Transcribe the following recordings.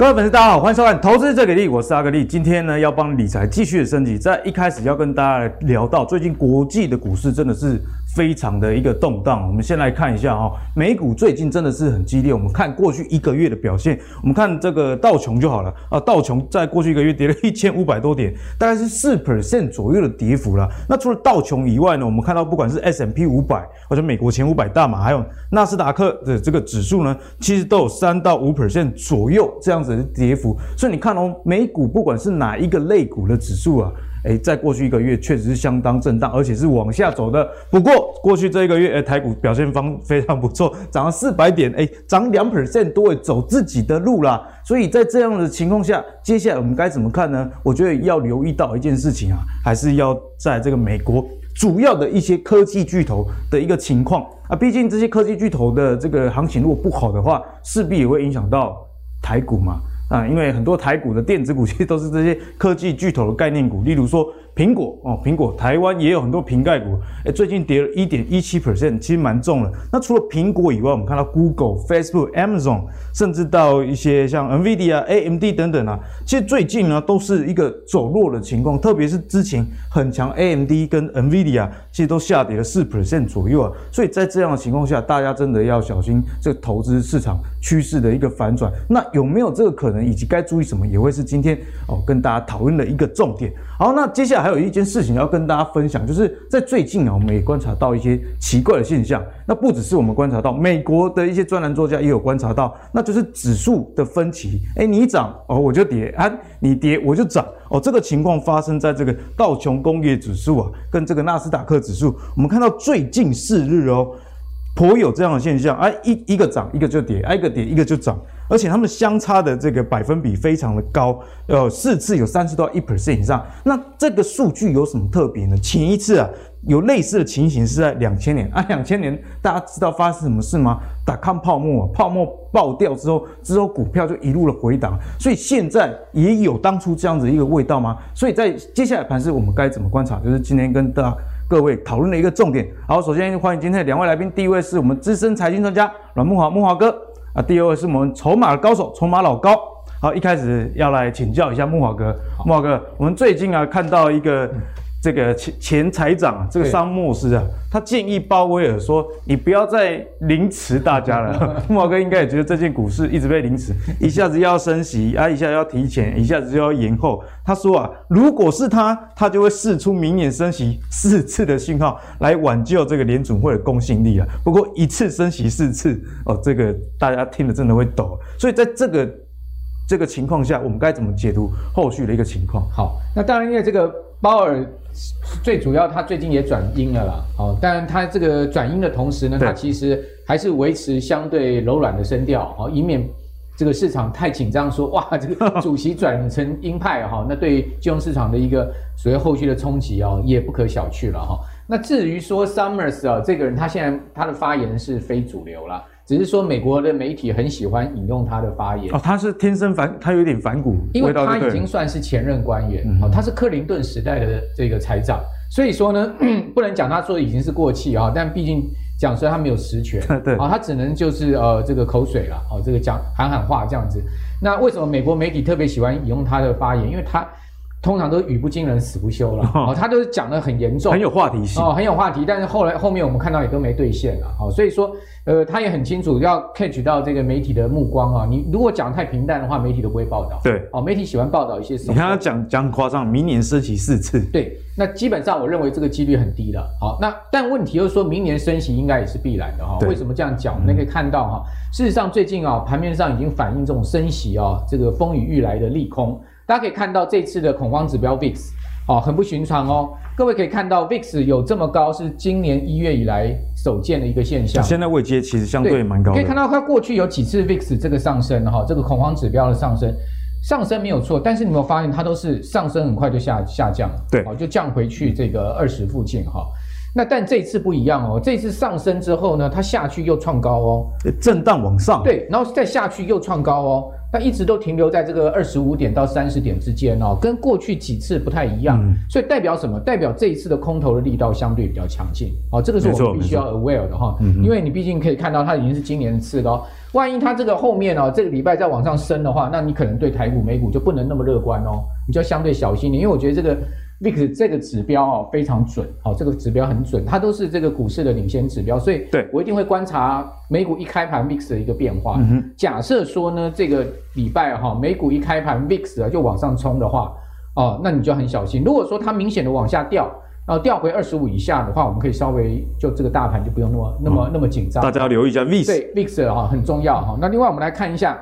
各位粉丝，大家好，欢迎收看《投资最给力》，我是阿格力。今天呢，要帮理财继续的升级。在一开始要跟大家来聊到，最近国际的股市真的是非常的一个动荡。我们先来看一下哈，美股最近真的是很激烈。我们看过去一个月的表现，我们看这个道琼就好了啊。道琼在过去一个月跌了 一千五百多点，大概是四 percent 左右的跌幅了。那除了道琼以外呢，我们看到不管是 S M P 五百或者美国前五百大码，还有纳斯达克的这个指数呢，其实都有三到五 percent 左右这样子的。跌幅，所以你看哦，美股不管是哪一个类股的指数啊，诶，在过去一个月确实是相当震荡，而且是往下走的。不过过去这一个月，诶，台股表现方非常不错，涨了四百点，诶，涨两 percent 多，走自己的路啦。所以在这样的情况下，接下来我们该怎么看呢？我觉得要留意到一件事情啊，还是要在这个美国主要的一些科技巨头的一个情况啊，毕竟这些科技巨头的这个行情如果不好的话，势必也会影响到台股嘛。啊，因为很多台股的电子股其实都是这些科技巨头的概念股，例如说。苹果哦，苹果台湾也有很多瓶盖股，诶，最近跌了一点一七 percent，其实蛮重的。那除了苹果以外，我们看到 Google、Facebook、Amazon，甚至到一些像 NVIDIA、AMD 等等啊，其实最近呢都是一个走弱的情况，特别是之前很强 AMD 跟 NVIDIA，其实都下跌了四 percent 左右啊。所以在这样的情况下，大家真的要小心这个投资市场趋势的一个反转。那有没有这个可能，以及该注意什么，也会是今天哦跟大家讨论的一个重点。好，那接下来还有一件事情要跟大家分享，就是在最近啊，我们也观察到一些奇怪的现象。那不只是我们观察到，美国的一些专栏作家也有观察到，那就是指数的分歧。诶，你涨哦，我就跌啊；你跌我就涨哦。这个情况发生在这个道琼工业指数啊，跟这个纳斯达克指数，我们看到最近四日哦，颇有这样的现象。哎，一一个涨，一个就跌；哎，一个跌，一个就涨。而且他们相差的这个百分比非常的高，呃，四次有三次到一 percent 以上。那这个数据有什么特别呢？前一次啊，有类似的情形是在两千年啊，两千年大家知道发生什么事吗？打康泡沫啊，泡沫爆掉之后，之后股票就一路的回档。所以现在也有当初这样子一个味道吗？所以在接下来盘是我们该怎么观察？就是今天跟大家各位讨论的一个重点。好，首先欢迎今天的两位来宾，第一位是我们资深财经专家阮慕华，慕华哥。啊，第二位是我们筹码的高手，筹码老高。好，一开始要来请教一下木华哥，木华哥，我们最近啊看到一个这个前前财长啊，这个桑莫斯啊，他建议鲍威尔说，你不要再凌迟大家了。慕驊哥应该也觉得这件股市一直被凌迟，一下子要升息啊，一下要提前，一下子就要延后。他说啊，如果是他，他就会释出明年升息四次的信号，来挽救这个联准会的公信力啊。不过一次升息四次哦，这个大家听了真的会抖。所以在这个这个情况下，我们该怎么解读后续的一个情况？好，那当然因为这个鲍尔最主要，他最近也转阴了啦。好，当然他这个转阴的同时呢，他其实还是维持相对柔软的声调，哦，以免。这个市场太紧张，说哇，这个主席转成鹰派哈，那对金融市场的一个所谓后续的冲击哦，也不可小觑了哈。那至于说 Summers 啊，这个人他现在他的发言是非主流了，只是说美国的媒体很喜欢引用他的发言哦，他是天生反，他有点反骨，因为他已经算是前任官员哦，他是克林顿时代的这个财长，所以说呢，不能讲他说已经是过气啊，但毕竟。讲说他没有实权，对啊，他只能就是呃这个口水了，哦，这个讲喊喊话这样子。那为什么美国媒体特别喜欢引用他的发言？因为他通常都语不惊人死不休了，哦，他都是讲得很严重，很有话题性，哦，很有话题。但是后来后面我们看到也都没兑现了，哦，所以说呃他也很清楚要 catch 到这个媒体的目光啊。你如果讲太平淡的话，媒体都不会报道。对，哦，媒体喜欢报道一些什么？你看他讲讲夸张，明年升息四次。对。那基本上我认为这个几率很低了，好，那但问题就是说明年升息应该也是必然的哈。为什么这样讲？我们可以看到哈，事实上最近啊盘面上已经反映这种升息啊这个风雨欲来的利空。大家可以看到这次的恐慌指标 VIX 哦很不寻常哦。各位可以看到 VIX 有这么高，是今年一月以来首见的一个现象。现在位阶其实相对蛮高的。可以看到它过去有几次 VIX 这个上升哈，这个恐慌指标的上升。上升没有错，但是你有没有发现它都是上升很快就下下降，对，就降回去这个二十附近哈。那但这次不一样哦，这次上升之后呢，它下去又创高哦，震荡往上，对，然后再下去又创高哦。它一直都停留在这个二十五点到三十点之间哦，跟过去几次不太一样，嗯、所以代表什么？代表这一次的空头的力道相对比较强劲。哦，这个是我们必须要 aware 的哈，因为你毕竟可以看到它已经是今年的次高，万一它这个后面哦这个礼拜再往上升的话，那你可能对台股、美股就不能那么乐观哦，你就要相对小心点，因为我觉得这个。VIX 这个指标哦非常准，好，这个指标很准，它都是这个股市的领先指标，所以对我一定会观察美股一开盘 VIX 的一个变化。嗯、假设说呢，这个礼拜哈美股一开盘 VIX 啊就往上冲的话，哦，那你就很小心。如果说它明显的往下掉，然后掉回二十五以下的话，我们可以稍微就这个大盘就不用那么那么、嗯、那么紧张。大家要留意一下 VIX，对 VIX 哈很重要哈。那另外我们来看一下。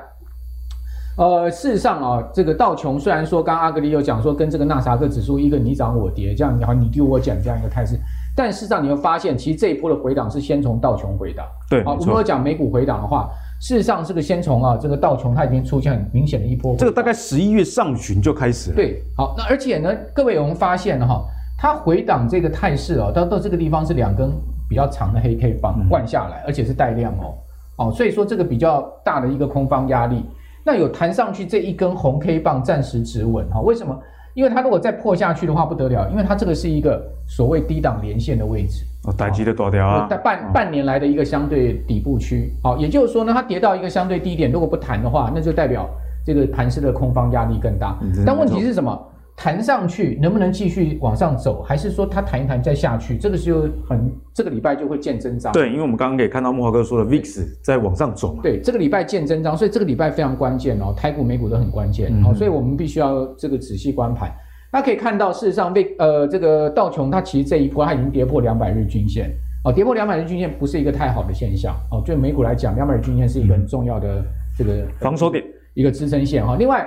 呃，事实上啊，这个道琼虽然说，刚刚阿格里有讲说，跟这个纳萨克指数一个你涨我跌，这样，然后你丢我捡这样一个态势，但事实上你会发现，其实这一波的回档是先从道琼回档。对，好，我们要讲美股回档的话，事实上这个先从啊，这个道琼它已经出现很明显的一波。这个大概十一月上旬就开始了。对，好，那而且呢，各位有没有发现哈，它回档这个态势啊，到到这个地方是两根比较长的黑 K 棒灌下来，嗯、而且是带量哦，哦，所以说这个比较大的一个空方压力。那有弹上去这一根红 K 棒暂时止稳哈？为什么？因为它如果再破下去的话不得了，因为它这个是一个所谓低档连线的位置哦，待机的多掉啊，半半年来的一个相对底部区，好，也就是说呢，它跌到一个相对低点，如果不弹的话，那就代表这个盘势的空方压力更大。但问题是什么？弹上去能不能继续往上走，还是说它弹一弹再下去？这个就很这个礼拜就会见真章。对，因为我们刚刚可以看到木华哥说的 VIX 在往上走嘛。对，这个礼拜见真章，所以这个礼拜非常关键哦，台股、美股都很关键。好、嗯哦，所以我们必须要这个仔细观盘。大家可以看到，事实上，为呃这个道琼它其实这一波它已经跌破两百日均线哦，跌破两百日均线不是一个太好的现象哦。对美股来讲，两百日均线是一个很重要的这个防守点，一个支撑线哈、哦。另外。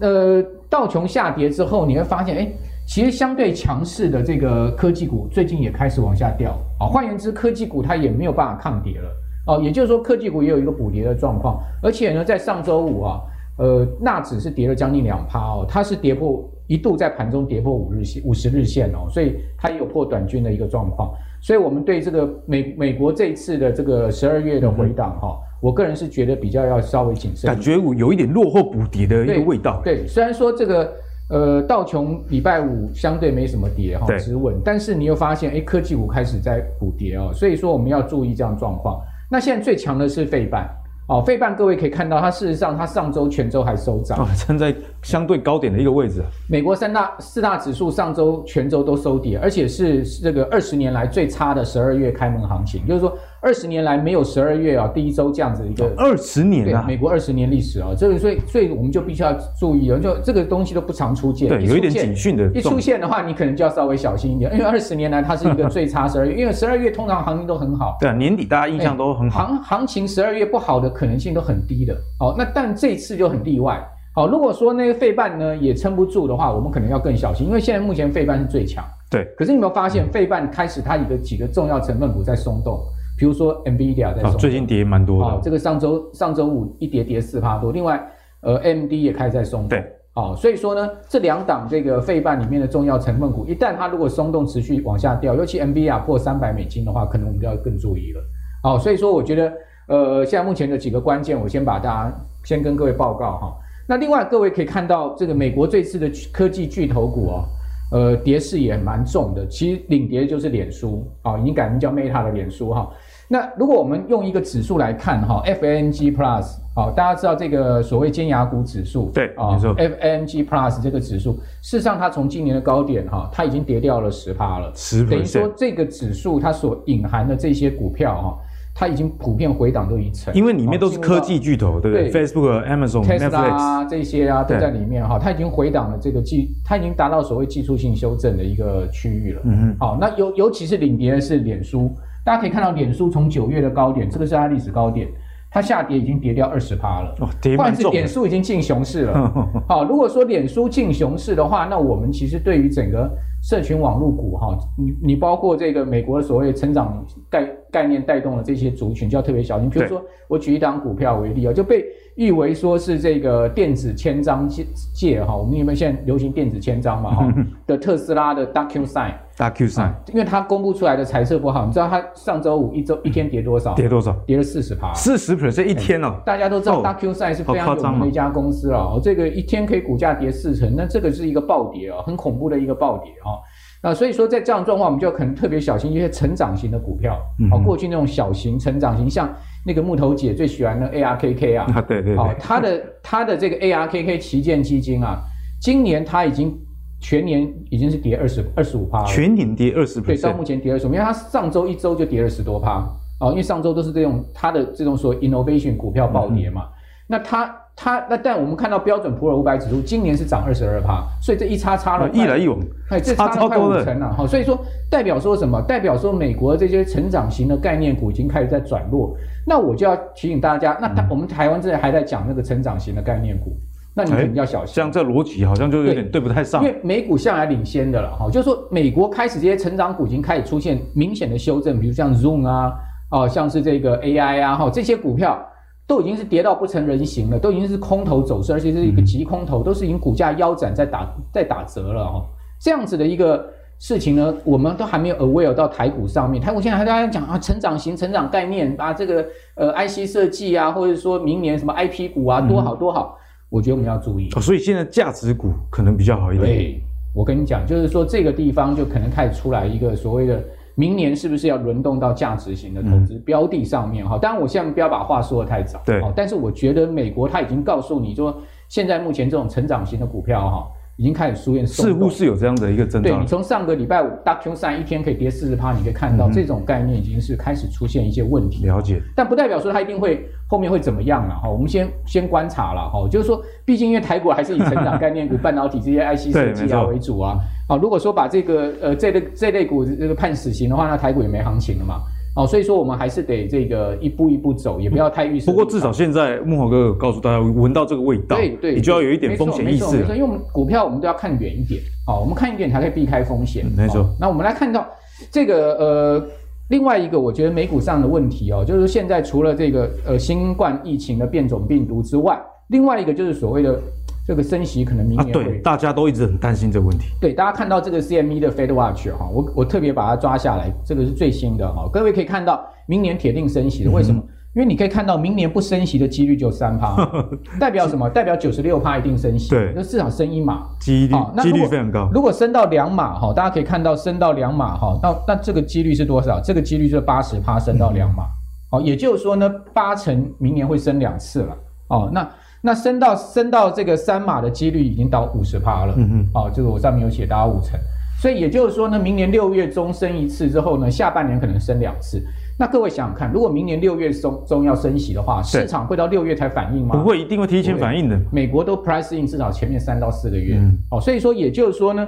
呃，道琼下跌之后，你会发现，哎，其实相对强势的这个科技股最近也开始往下掉啊。换言之，科技股它也没有办法抗跌了哦。也就是说，科技股也有一个补跌的状况。而且呢，在上周五啊，呃，纳指是跌了将近两趴哦，它是跌破一度在盘中跌破五日线、五十日线哦，所以它也有破短均的一个状况。所以我们对这个美美国这一次的这个十二月的回档哈。我个人是觉得比较要稍微谨慎，感觉有一点落后补跌的一个味道。对，对，虽然说这个呃道琼礼拜五相对没什么跌哈，止稳，但是你又发现哎科技股开始在补跌哦，所以说我们要注意这样状况。那现在最强的是费半。哦，费半各位可以看到，它事实上它上周全周还收涨，站在相对高点的一个位置。美国三大四大指数上周全周都收跌，而且是这个二十年来最差的十二月开门行情，就是说二十年来没有十二月啊第一周这样子一个二十年啊，美国二十年历史啊，这个所以所以我们就必须要注意了，就这个东西都不常出现，对，有一点警讯的，一出现的话，你可能就要稍微小心一点，因为二十年来它是一个最差十二月，因为十二月通常行情都很好，对啊，年底大家印象都很好，行行情十二月不好的可能性都很低。低的，好，那但这一次就很例外，好，如果说那个费半呢也撑不住的话，我们可能要更小心，因为现在目前费半是最强，对。可是你有没有发现费半开始它一个几个重要成分股在松动，比如说 NVIDIA 在松动，最近跌蛮多的，好，这个上周上周五一跌跌四趴多，另外呃 AMD 也开始在松动，对，好，所以说呢这两档这个费半里面的重要成分股，一旦它如果松动持续往下掉，尤其 NVIDIA 破三百美金的话，可能我们就要更注意了，好，所以说我觉得。呃，现在目前的几个关键，我先把大家先跟各位报告哈。那另外各位可以看到，这个美国这次的科技巨头股哦，呃，跌势也蛮重的。其实领跌就是脸书啊，已经改名叫 Meta 的脸书哈。那如果我们用一个指数来看哈，FANG Plus，好，大家知道这个所谓尖牙股指数，对啊，，FANG Plus 这个指数，事实上它从今年的高点哈，它已经跌掉了十趴了，十，等于说这个指数它所隐含的这些股票哈。它已经普遍回档都一成，因为里面都是科技巨头，对不对？Facebook、Amazon、Tesla 啊这些啊都在里面哈，它已经回档了这个技，它已经达到所谓技术性修正的一个区域了。嗯嗯。好，那尤尤其是领跌的是脸书，大家可以看到脸书从九月的高点，这个是它历史高点，它下跌已经跌掉二十趴了。哦，跌蛮重。脸书已经进熊市了。好，如果说脸书进熊市的话，那我们其实对于整个。社群网络股哈，你你包括这个美国的所谓成长概概念带动了这些族群，就要特别小心。比如说，我举一档股票为例啊，就被誉为说是这个电子签章界界哈，我们因为现在流行电子签章嘛哈 的特斯拉的 DocuSign，DocuSign，因为它公布出来的财测不好，你知道它上周五一周一天跌多少？跌多少？跌了四十趴，四十 percent 一天哦。大家都知道 DocuSign 是非常有名的一家公司啊，哦，这个一天可以股价跌四成，那这个是一个暴跌啊，很恐怖的一个暴跌啊。啊，所以说在这样状况，我们就可能特别小心一些成长型的股票。嗯，好，过去那种小型成长型，像那个木头姐最喜欢的 ARKK 啊，对对对，好，它的它的这个 ARKK 旗舰基金啊，今年它已经全年已经是跌二十二十五趴了，全年跌二十，对，到目前跌二十五，因为它上周一周就跌了十多趴，哦，因为上周都是这种它的这种所谓 innovation 股票暴跌嘛，嗯、那它。它那但我们看到标准普尔五百指数今年是涨二十二趴，所以这一差差了一来一往，哎，这差了快五成了哈。所以说代表说什么？代表说美国这些成长型的概念股已经开始在转弱。那我就要提醒大家，那我们台湾这里还在讲那个成长型的概念股，那你肯定要小心。像这逻辑好像就有点对不太上，因为美股向来领先的了哈，就是说美国开始这些成长股已经开始出现明显的修正，比如像 Zoom 啊，哦，像是这个 AI 啊，哈，这些股票。都已经是跌到不成人形了，都已经是空头走势，而且是一个急空头，都是已经股价腰斩在打在打折了哦。这样子的一个事情呢，我们都还没有 aware 到台股上面。台股现在还在讲啊，成长型、成长概念啊，这个呃 IC 设计啊，或者说明年什么 IP 股啊，多好多好。我觉得我们要注意。哦，所以现在价值股可能比较好一点。对，我跟你讲，就是说这个地方就可能开始出来一个所谓的。明年是不是要轮动到价值型的投资标的上面？哈、嗯，当然我现在不要把话说的太早。对，但是我觉得美国它已经告诉你说，现在目前这种成长型的股票哈，已经开始出现，似乎是有这样的一个征兆。对，你从上个礼拜五，DocuSign 一天可以跌四十趴，你可以看到这种概念已经是开始出现一些问题。了解，但不代表说它一定会后面会怎么样了哈。我们先先观察了哈，就是说，毕竟因为台股还是以成长概念股、半导体这些 IC 设计啊为主啊。啊，如果说把这个呃这类这类股这个判死刑的话，那台股也没行情了嘛。哦，所以说我们还是得这个一步一步走，也不要太预设。不过至少现在慕驊哥告诉大家，闻到这个味道，对对，你就要有一点风险意识。没错，因为我们股票我们都要看远一点，哦，我们看一点才可以避开风险。没错。那我们来看到这个呃另外一个，我觉得美股上的问题哦，就是现在除了这个呃新冠疫情的变种病毒之外，另外一个就是所谓的。这个升息可能明年对，大家都一直很担心这个问题。对，大家看到这个 CME 的 Fed Watch 哈，我我特别把它抓下来，这个是最新的哈。各位可以看到，明年铁定升息的，为什么？嗯、因为你可以看到，明年不升息的几率就三趴，代表什么？代表九十六趴一定升息，对，那至少升一码，几率几率非常高。如果升到两码哈，大家可以看到升到两码哈，那那这个几率是多少？这个几率是八十趴升到两码，哦、嗯，也就是说呢，八成明年会升两次了，哦，那。那升到升到这个三码的几率已经到五十趴了，嗯嗯，哦，这个我上面有写，大概五成，所以也就是说呢，明年六月中升一次之后呢，下半年可能升两次。那各位想想看，如果明年六月中中要升息的话，市场会到六月才反应吗？不会，一定会提前反应的。美国都 price in 至少前面三到四个月，嗯，哦，所以说也就是说呢，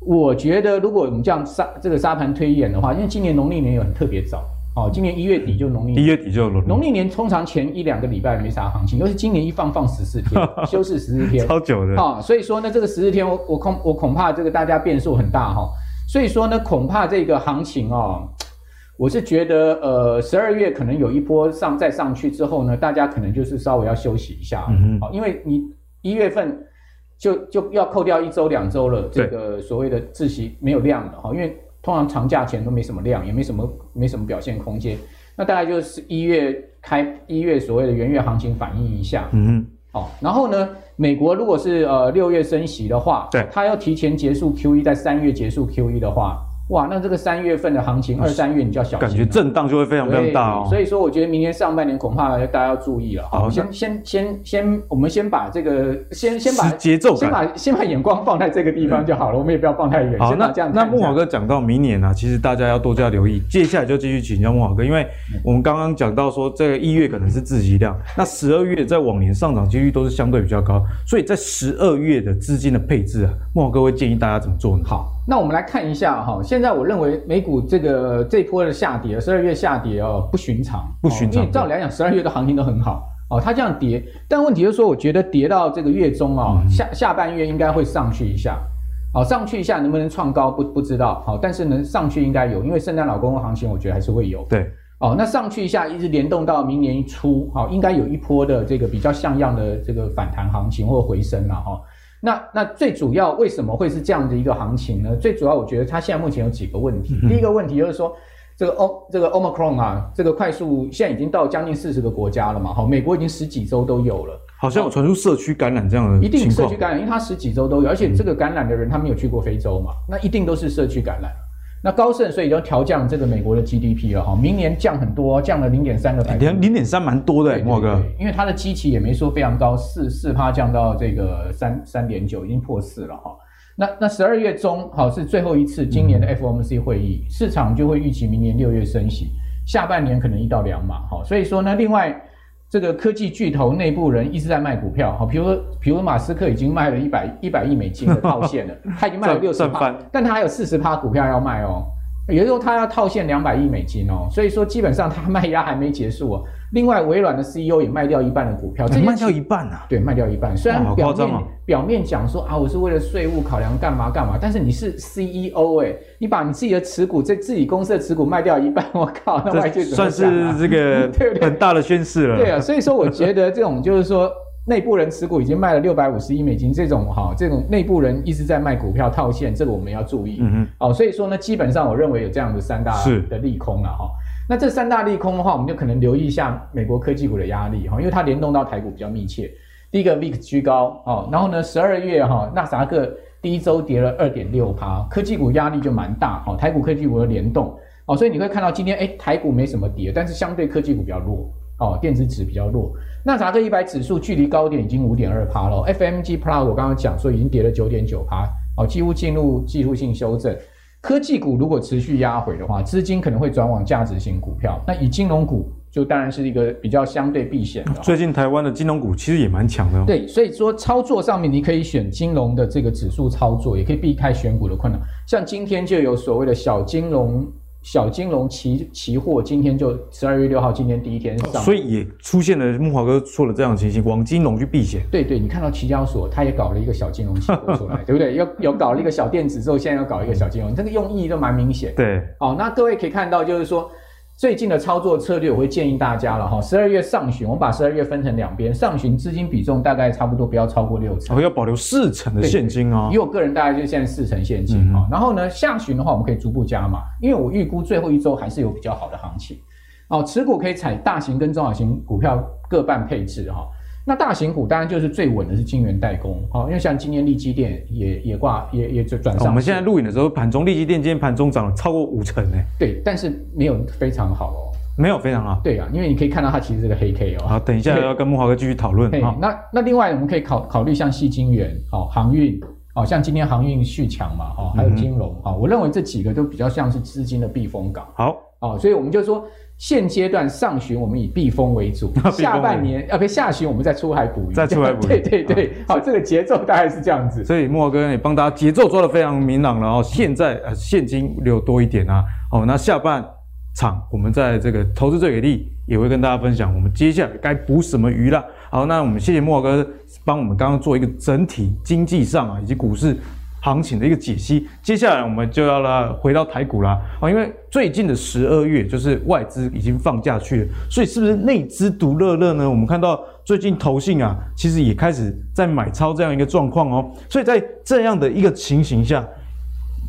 我觉得如果我们这样沙这个沙盘推演的话，因为今年农历年又很特别早。哦，今年一月底就农历年，一月底就农农历年，通常前一两个礼拜没啥行情，都是今年一放放十四天，休市十四天，超久的啊、哦。所以说呢，这个十四天我我恐我恐怕这个大家变数很大哈、哦。所以说呢，恐怕这个行情哦，我是觉得呃，十二月可能有一波上再上去之后呢，大家可能就是稍微要休息一下，嗯哼，因为你一月份就就要扣掉一周两周了，这个所谓的自习没有量了哈，因为。通常长假前都没什么量，也没什么没什么表现空间。那大概就是一月开一月所谓的元月行情反映一下，嗯哼，哦，然后呢，美国如果是呃六月升息的话，对，它要提前结束 QE，在三月结束 QE 的话。哇，那这个三月份的行情，二三月你就要小心，感觉震荡就会非常非常大哦。所以说，我觉得明年上半年恐怕大家要注意了。好，先先先先，我们先把这个先先把节奏，先把先把眼光放在这个地方就好了。我们也不要放太远。好，那这样那慕驊哥讲到明年啊，其实大家要多加留意。接下来就继续请教慕驊哥，因为我们刚刚讲到说，这个一月可能是自己量，那十二月在往年上涨几率都是相对比较高，所以在十二月的资金的配置啊，慕驊哥会建议大家怎么做呢？好。那我们来看一下哈，现在我认为美股这个这一波的下跌，十二月下跌哦，不寻常，不寻常。因为照理来讲，十二月的行情都很好哦，它这样跌，但问题就是说，我觉得跌到这个月中啊，下下半月应该会上去一下，哦，上去一下能不能创高不不知道，好，但是能上去应该有，因为圣诞老公公行情，我觉得还是会有。对，哦，那上去一下一直联动到明年一初，好，应该有一波的这个比较像样的这个反弹行情或回升了哈。那那最主要为什么会是这样的一个行情呢？最主要我觉得它现在目前有几个问题。第一个问题就是说，这个 O 这个 Omicron 啊，这个快速现在已经到将近四十个国家了嘛，好，美国已经十几周都有了，好像有传出社区感染这样的情况。一定社区感染，因为它十几周都有，而且这个感染的人他没有去过非洲嘛，那一定都是社区感染。那高盛所以就调降这个美国的 GDP 了哈，明年降很多，降了零点三个百分点，零点三蛮多的，莫哥，因为它的基期也没说非常高，四四趴降到这个三三点九，已经破四了哈。那那十二月中好是最后一次今年的 FOMC 会议，嗯、市场就会预期明年六月升息，下半年可能一到两码哈。所以说呢，另外。这个科技巨头内部人一直在卖股票，好，比如说，比如马斯克已经卖了一百一百亿美金的套现了，他已经卖了六十趴，但他还有四十趴股票要卖哦，也就是说他要套现两百亿美金哦，所以说基本上他卖压还没结束哦。另外，微软的 CEO 也卖掉一半的股票，这卖掉一半啊？对，卖掉一半。虽然表面、哦、表面讲说啊，我是为了税务考量，干嘛干嘛，但是你是 CEO 哎、欸，你把你自己的持股，在自己公司的持股卖掉一半，我靠，那外界怎么、啊、算是这个 很大的宣示了。对啊，所以说我觉得这种就是说，内部人持股已经卖了六百五十亿美金，这种哈，这种内部人一直在卖股票套现，这个我们要注意。嗯嗯。哦，所以说呢，基本上我认为有这样的三大的利空了哈。那这三大利空的话，我们就可能留意一下美国科技股的压力哈，因为它联动到台股比较密切。第一个 VIX 居高哦，然后呢，十二月哈纳斯达克第一周跌了二点六趴，科技股压力就蛮大哈，台股科技股的联动哦，所以你会看到今天哎台股没什么跌，但是相对科技股比较弱哦，电子指比较弱。纳斯达克一百指数距离高点已经五点二趴了，FMG Plus 我刚刚讲说已经跌了九点九趴哦，几乎进入技术性修正。科技股如果持续压回的话，资金可能会转往价值型股票。那以金融股就当然是一个比较相对避险的。最近台湾的金融股其实也蛮强的哦。对，所以说操作上面你可以选金融的这个指数操作，也可以避开选股的困难。像今天就有所谓的小金融。小金融期期货今天就十二月六号，今天第一天上，所以也出现了木华哥说的这样的情形，往金融去避险。对对，你看到期交所，他也搞了一个小金融期货出来，对不对？又有搞了一个小电子之后，现在又搞一个小金融，这个用意都蛮明显。对，哦，那各位可以看到，就是说。最近的操作策略，我会建议大家了哈。十二月上旬，我们把十二月分成两边，上旬资金比重大概差不多不要超过六成，哦，要保留四成的现金啊。以我个人大概就现在四成现金啊。嗯、然后呢，下旬的话我们可以逐步加码，因为我预估最后一周还是有比较好的行情。哦，持股可以采大型跟中小型股票各半配置哈。那大型股当然就是最稳的是晶圆代工，好，因为像今天力积电也也挂也也就转上。我们现在录影的时候，盘中力积电今天盘中涨了超过五成呢。对，但是没有非常好哦，没有非常好。对啊，因为你可以看到它其实是个黑 K 哦。好，等一下要跟木华哥继续讨论。好，那那另外我们可以考考虑像细晶圆、好航运、好像今天航运续强嘛，哈，还有金融，好，我认为这几个都比较像是资金的避风港。好，哦，所以我们就说。现阶段上旬我们以避风为主，下半年啊，不下旬我们再出海捕鱼，再出海捕鱼。对对对，好，这个节奏大概是这样子。所以莫哥也帮大家节奏抓得非常明朗了哦。现在呃现金流多一点啊，哦，那下半场我们在这个投资最给力也会跟大家分享，我们接下来该捕什么鱼了。好，那我们谢谢莫哥帮我们刚刚做一个整体经济上啊以及股市。行情的一个解析，接下来我们就要来回到台股啦啊，因为最近的十二月就是外资已经放假去了，所以是不是内资独乐乐呢？我们看到最近投信啊，其实也开始在买超这样一个状况哦，所以在这样的一个情形下，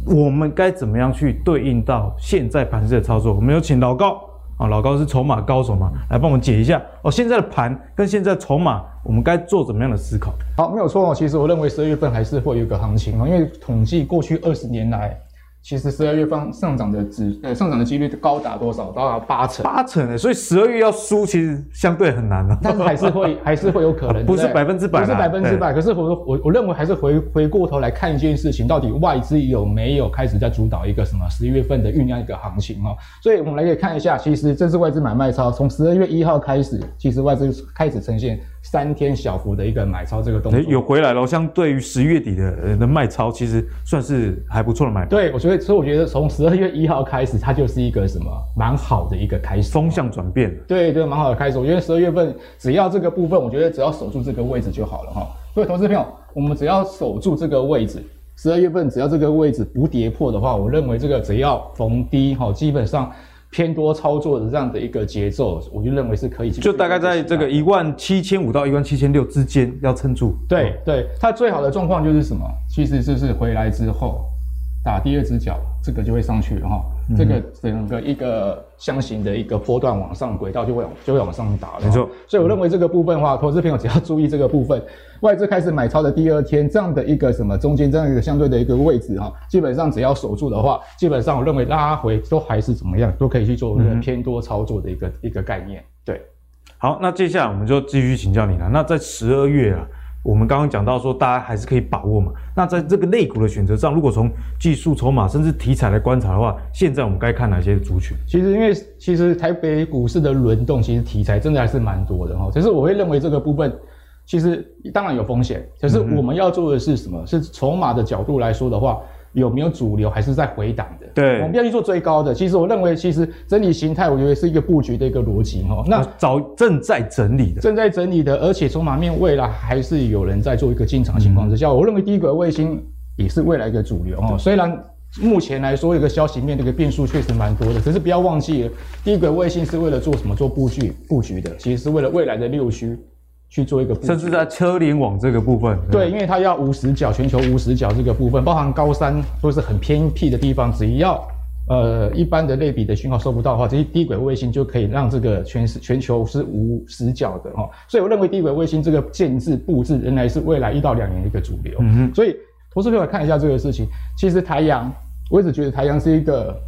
我们该怎么样去对应到现在盘势的操作？我们有请老高。啊，老高是筹码高手嘛，来帮我们解一下哦。现在的盘跟现在筹码，我们该做怎么样的思考？好，没有错哦。其实我认为十二月份还是会有一个行情哦，因为统计过去二十年来。其实十二月份上涨的指呃上涨的几率高达多少？高达八成。八成诶，所以十二月要输其实相对很难了。但是还是会还是会有可能，不是百分之百，不是百分之百。可是我我我认为还是回回过头来看一件事情，到底外资有没有开始在主导一个什么十一月份的酝酿一个行情哦？所以我们来可以看一下，其实这是外资买卖超，从十二月一号开始，其实外资开始呈现。三天小幅的一个买超这个动作，有回来了。相对于十月底的的卖超，其实算是还不错的买。对，我觉得，所以我觉得从十二月一号开始，它就是一个什么蛮好的一个开始，风向转变。对对，蛮好的开始。我觉得十二月份只要这个部分，我觉得只要守住这个位置就好了哈。所以，投资朋友，我们只要守住这个位置，十二月份只要这个位置不跌破的话，我认为这个只要逢低哈，基本上。偏多操作的这样的一个节奏，我就认为是可以。就大概在这个一万七千五到一万七千六之间要撑住。对对，它最好的状况就是什么？其实就是回来之后打第二只脚，这个就会上去了哈。这个整个一个箱型的一个波段往上轨道就会往就会往上打了，没错。所以我认为这个部分的话，投资朋友只要注意这个部分，外资开始买超的第二天，这样的一个什么中间这样一个相对的一个位置哈，基本上只要守住的话，基本上我认为拉回都还是怎么样，都可以去做一个偏多操作的一个一个概念。对，好，那接下来我们就继续请教你了。那在十二月啊。我们刚刚讲到说，大家还是可以把握嘛。那在这个类股的选择上，如果从技术、筹码甚至题材来观察的话，现在我们该看哪些族群？其实，因为其实台北股市的轮动，其实题材真的还是蛮多的哈。只是我会认为这个部分，其实当然有风险。可是我们要做的是什么？是筹码的角度来说的话。有没有主流还是在回档的？对，我们不要去做追高的。其实我认为，其实整理形态，我觉得是一个布局的一个逻辑哈。那早正在整理的，正在整理的，而且筹码面未来还是有人在做一个进场情况之下，嗯、我认为低轨卫星也是未来一个主流哦。虽然目前来说，一个消息面这个变数确实蛮多的，可是不要忘记了，低轨卫星是为了做什么？做布局布局的，其实是为了未来的六需。去做一个，甚至在车联网这个部分，对，因为它要无死角，全球无死角这个部分，包含高山或是很偏僻的地方，只要呃一般的类比的讯号收不到的话，这些低轨卫星就可以让这个全是全球是无死角的哈。所以我认为低轨卫星这个建制布置仍然是未来一到两年的一个主流。嗯哼，所以投资朋友看一下这个事情，其实台阳，我一直觉得台阳是一个。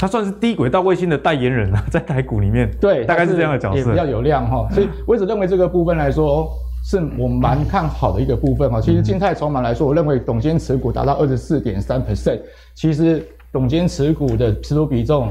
它算是低轨道卫星的代言人啊，在台股里面，对，大概是这样的角色，也比较有量哈。所以我一直认为这个部分来说，是我蛮看好的一个部分哈。其实静态筹码来说，我认为董监持股达到二十四点三 percent，其实董监持股的持股比重，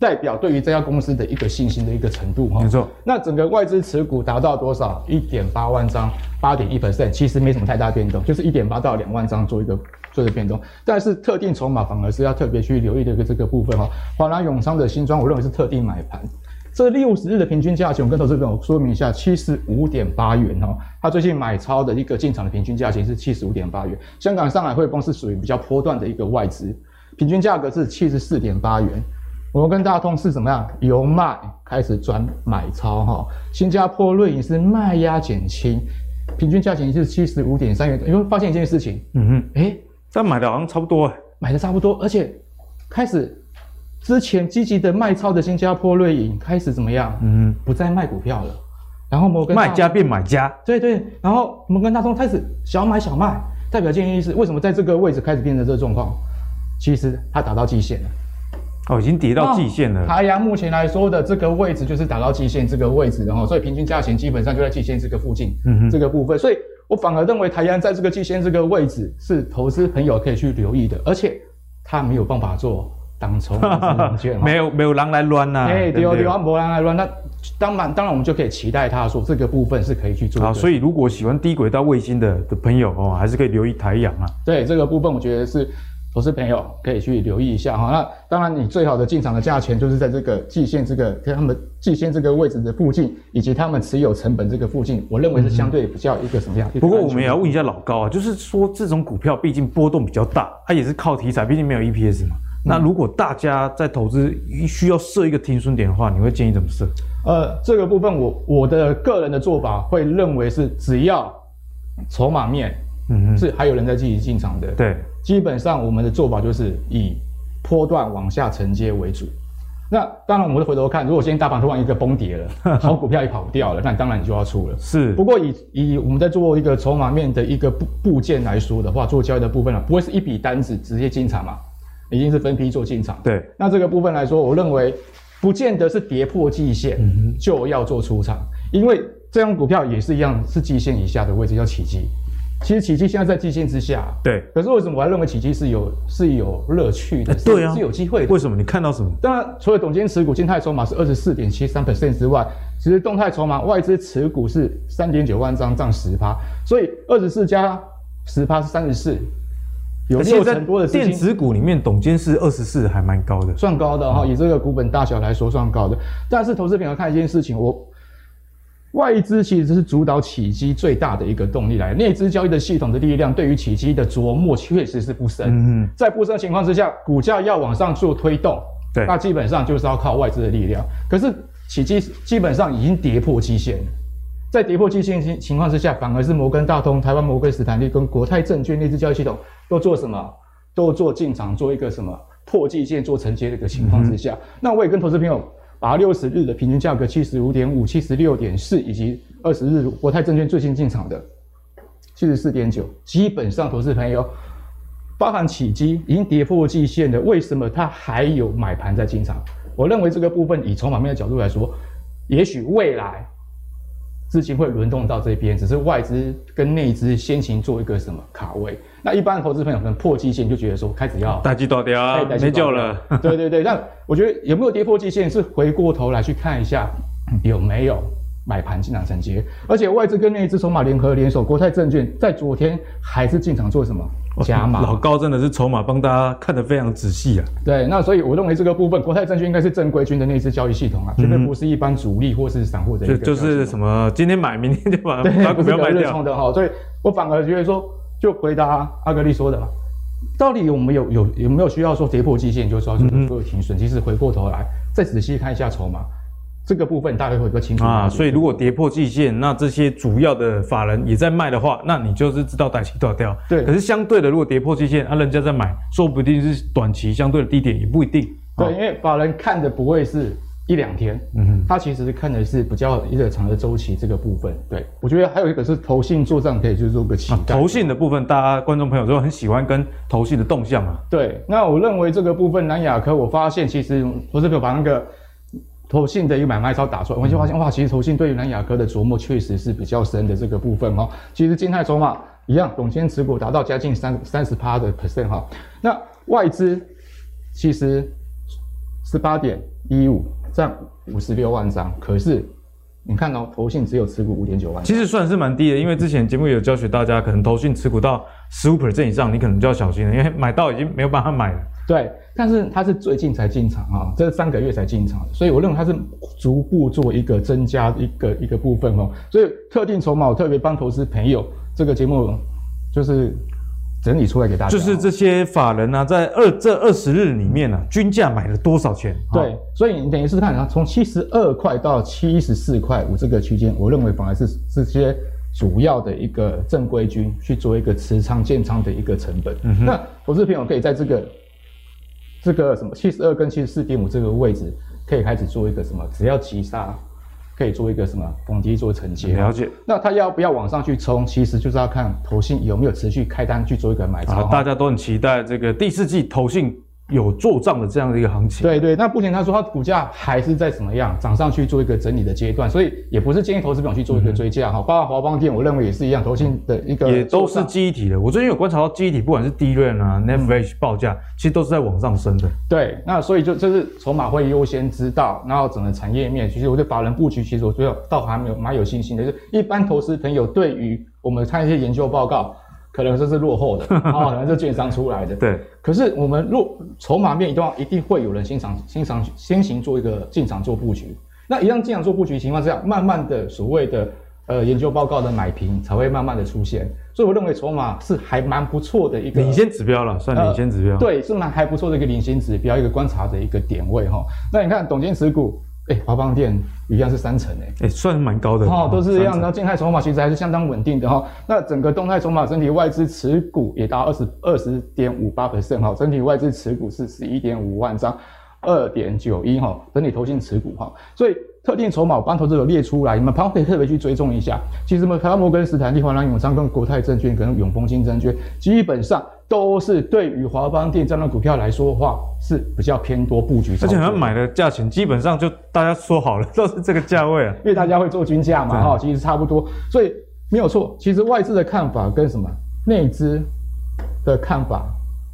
代表对于这家公司的一个信心的一个程度哈。没错。那整个外资持股达到多少？一点八万张，八点一 percent，其实没什么太大变动，就是一点八到两万张做一个。做的变动，但是特定筹码反而是要特别去留意的一个这个部分哈。华南永昌的新庄，我认为是特定买盘。这六十日的平均价钱，我跟投资朋友说明一下，七十五点八元哦。它最近买超的一个进场的平均价钱是七十五点八元。香港上海汇丰是属于比较波段的一个外资，平均价格是七十四点八元。我们跟大通是怎么样？由卖开始转买超哈。新加坡瑞银是卖压减轻，平均价钱是七十五点三元。你会发现一件事情，嗯哼，诶但买的好像差不多哎，买的差不多，而且开始之前积极的卖超的新加坡瑞银开始怎么样？嗯，不再卖股票了。然后摩根卖家变买家，对对。然后摩根大通开始小买小卖，代表建议是为什么在这个位置开始变成这个状况？其实它达到极限了，哦，已经跌到季线了。台阳目前来说的这个位置就是打到季线这个位置，然后所以平均价钱基本上就在季线这个附近，嗯哼，这个部分，所以。我反而认为台阳在这个季线这个位置是投资朋友可以去留意的，而且它没有办法做当冲，没有没有狼来乱呐，哎，对哦，对哦，没有狼来乱，那当然当然我们就可以期待他说这个部分是可以去做。好，所以如果喜欢低轨道卫星的的朋友哦，还是可以留意台阳啊。对这个部分，我觉得是。投资朋友可以去留意一下哈，那当然你最好的进场的价钱就是在这个季线这个跟他们季线这个位置的附近，以及他们持有成本这个附近，我认为是相对比较一个什么样？嗯、不过我们也要问一下老高啊，就是说这种股票毕竟波动比较大，它也是靠题材，毕竟没有 EPS 嘛。那如果大家在投资需要设一个停损点的话，你会建议怎么设？呃，这个部分我我的个人的做法会认为是只要筹码面。嗯，是还有人在积极进场的。对，基本上我们的做法就是以波段往下承接为主。那当然，我们会回头看，如果今天大盘突然一个崩跌了，好股票也跑掉了，那当然你就要出了。是。不过以以我们在做一个筹码面的一个部部件来说的话，做交易的部分呢，不会是一笔单子直接进场嘛，一定是分批做进场。对。那这个部分来说，我认为不见得是跌破季线就要做出场，因为这样股票也是一样，是季线以下的位置要起基。其实奇迹现在在季线之下，对。可是为什么我还认为奇迹是有是有乐趣的？对啊，是有机会的。为什么？你看到什么？当然，除了董监持股静态筹码是二十四点七三 percent 之外，其实动态筹码外资持股是三点九万张，占十趴。所以二十四加十趴是三十四，有六成多的电子股里面，董监是二十四，还蛮高的，算高的哈。以这个股本大小来说，算高的。但是投资朋友看一件事情，我。外资其实是主导起基最大的一个动力来，内资交易的系统的力量对于起基的琢磨确实是不深。嗯，在不深的情况之下，股价要往上做推动，对，那基本上就是要靠外资的力量。可是起基基本上已经跌破基线，在跌破基线情情况之下，反而是摩根大通、台湾摩根士丹利跟国泰证券内资交易系统都做什么？都做进场做一个什么破季线做承接的一个情况之下，嗯、那我也跟投资朋友把六十日的平均价格七十五点五、七十六点四，以及二十日国泰证券最新进场的七十四点九，基本上投资朋友。包含起基已经跌破季线的，为什么它还有买盘在进场？我认为这个部分以筹码面的角度来说，也许未来资金会轮动到这边，只是外资跟内资先行做一个什么卡位。那一般的投资朋友可能破季线就觉得说开始要大鸡大掉，没救了。对对对，但我觉得有没有跌破季线，是回过头来去看一下有没有。买盘进场承接，而且外资跟内资筹码联合联手，国泰证券在昨天还是进场做什么加码？老高真的是筹码帮大家看得非常仔细啊。对，那所以我认为这个部分，国泰证券应该是正规军的内资交易系统啊，绝对不是一般主力或是散户的一个。就就是什么今天买，明天就把 对把股票卖掉的哈。所以我反而觉得说，就回答阿格力说的嘛，到底我们有有有没有需要说跌破季线就说就做停损？其实回过头来再仔细看一下筹码。这个部分大概会比较清楚啊，所以如果跌破季线，那这些主要的法人也在卖的话，那你就是知道短期多少掉。对，可是相对的，如果跌破季线，啊，人家在买，说不定是短期相对的低点，也不一定。对，因为法人看的不会是一两天，嗯哼，他其实看的是比较一个长的周期这个部分。对，我觉得还有一个是投信做账，可以去做个期待。投信的部分，大家观众朋友都很喜欢跟投信的动向啊。对，那我认为这个部分南亚科，我发现其实投资朋友把那个。投信的一个买卖超打出来，我就发现哇，其实投信对于南亚科的琢磨确实是比较深的这个部分哈。其实静态筹码一样，董监持股达到将近三三十趴的 percent 哈。那外资其实十八点一五占五十六万张，可是你看到、哦、投信只有持股五点九万，其实算是蛮低的。因为之前节目有教学大家，可能投信持股到十五 percent 以上，你可能就要小心了，因为买到已经没有办法买了。对，但是它是最近才进场啊，这三个月才进场，所以我认为它是逐步做一个增加一个一个部分哦。所以特定筹码，我特别帮投资朋友这个节目就是整理出来给大家，就是这些法人呢、啊，在二这二十日里面呢、啊，均价买了多少钱？对，所以你等于是看啊，从七十二块到七十四块五这个区间，我认为反而是这些主要的一个正规军去做一个持仓建仓的一个成本。嗯哼，那投资朋友可以在这个。这个什么七十二跟七十四点五这个位置，可以开始做一个什么？只要急杀，可以做一个什么逢低做承接。了解。那它要不要往上去冲？其实就是要看投信有没有持续开单去做一个买超。大家都很期待这个第四季投信。有做账的这样的一个行情，对对，那目前他说他股价还是在怎么样涨上去做一个整理的阶段，所以也不是建议投资朋友去做一个追价哈。包括华邦电，我认为也是一样，投信的一个也都是记忆体的。我最近有观察到记忆体，不管是 DRAM 啊、NAND Flash 报价，其实都是在往上升的。对，那所以就就是筹码会优先知道，然后整个产业面，其实我对法人布局，其实我觉得倒还没有蛮有信心的。就是一般投资朋友对于我们看一些研究报告。可能这是落后的，啊，可能是券商出来的。对。可是我们若筹码面一段，一定会有人欣赏、欣赏、先行做一个进场做布局。那一样进场做布局情况之下，慢慢的所谓的呃研究报告的买评才会慢慢的出现。所以我认为筹码是还蛮不错的一个领先指标了，算领先指标。呃、对，是蛮还不错的一个领先指标，一个观察的一个点位哈。那你看，董监持股。哎，华邦电一样是三成哎，哎，算蛮高的哦，都是一样。那静态筹码其实还是相当稳定的哈。那整个动态筹码整体外资持股也达二十二十点五八 percent 哈，整体外资持股是十一点五万张，二点九一哈，整体投信持股哈。所以特定筹码我帮投资者列出来，你们旁边可以特别去追踪一下。其实我们台湾摩根士丹利、华南永昌跟国泰证券跟永丰金证券基本上。都是对于华邦电这样的股票来说的话是比较偏多布局，而且他买的价钱基本上就大家说好了 都是这个价位啊，因为大家会做均价嘛哈，其实差不多，所以没有错。其实外资的看法跟什么内资的看法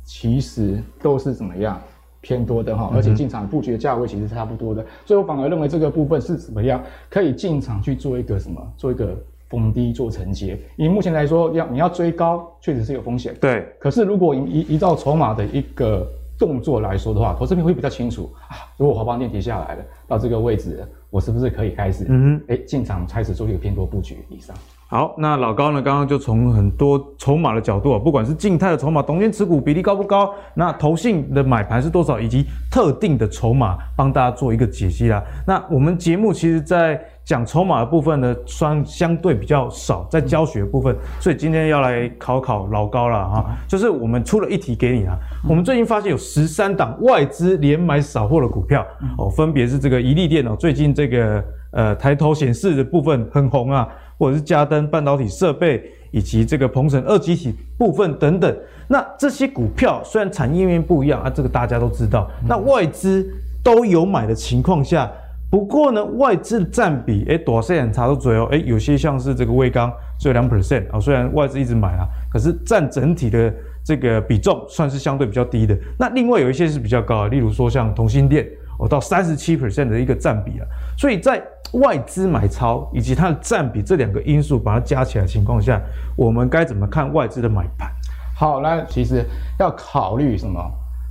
其实都是怎么样偏多的哈，而且进场布局的价位其实差不多的，所以我反而认为这个部分是怎么样可以进场去做一个什么做一个。逢低做承接，以目前来说，要你要追高，确实是有风险。对，可是如果依依照筹码的一个动作来说的话，投资品会比较清楚啊。如果华邦电跌下来了，到这个位置了，我是不是可以开始，嗯，哎，进场开始做一个偏多布局以上？好，那老高呢？刚刚就从很多筹码的角度啊，不管是静态的筹码，董监持股比例高不高，那投信的买盘是多少，以及特定的筹码，帮大家做一个解析啦。那我们节目其实，在讲筹码的部分呢，算相对比较少，在教学的部分，所以今天要来考考老高了哈。就是我们出了一题给你啊，我们最近发现有十三档外资连买扫货的股票哦，分别是这个宜利电哦，最近这个呃抬头显示的部分很红啊。或者是嘉登半导体设备，以及这个鹏程二极体部分等等，那这些股票虽然产业面不一样啊，这个大家都知道。那外资都有买的情况下，不过呢，外资的占比，哎，多少人查到嘴哦，哎，有些像是这个卫刚只有两 percent 啊，虽然外资一直买啊，可是占整体的这个比重算是相对比较低的。那另外有一些是比较高的，例如说像同心店。哦，到三十七 percent 的一个占比啊，所以在外资买超以及它的占比这两个因素把它加起来的情况下，我们该怎么看外资的买盘？好，那其实要考虑什么？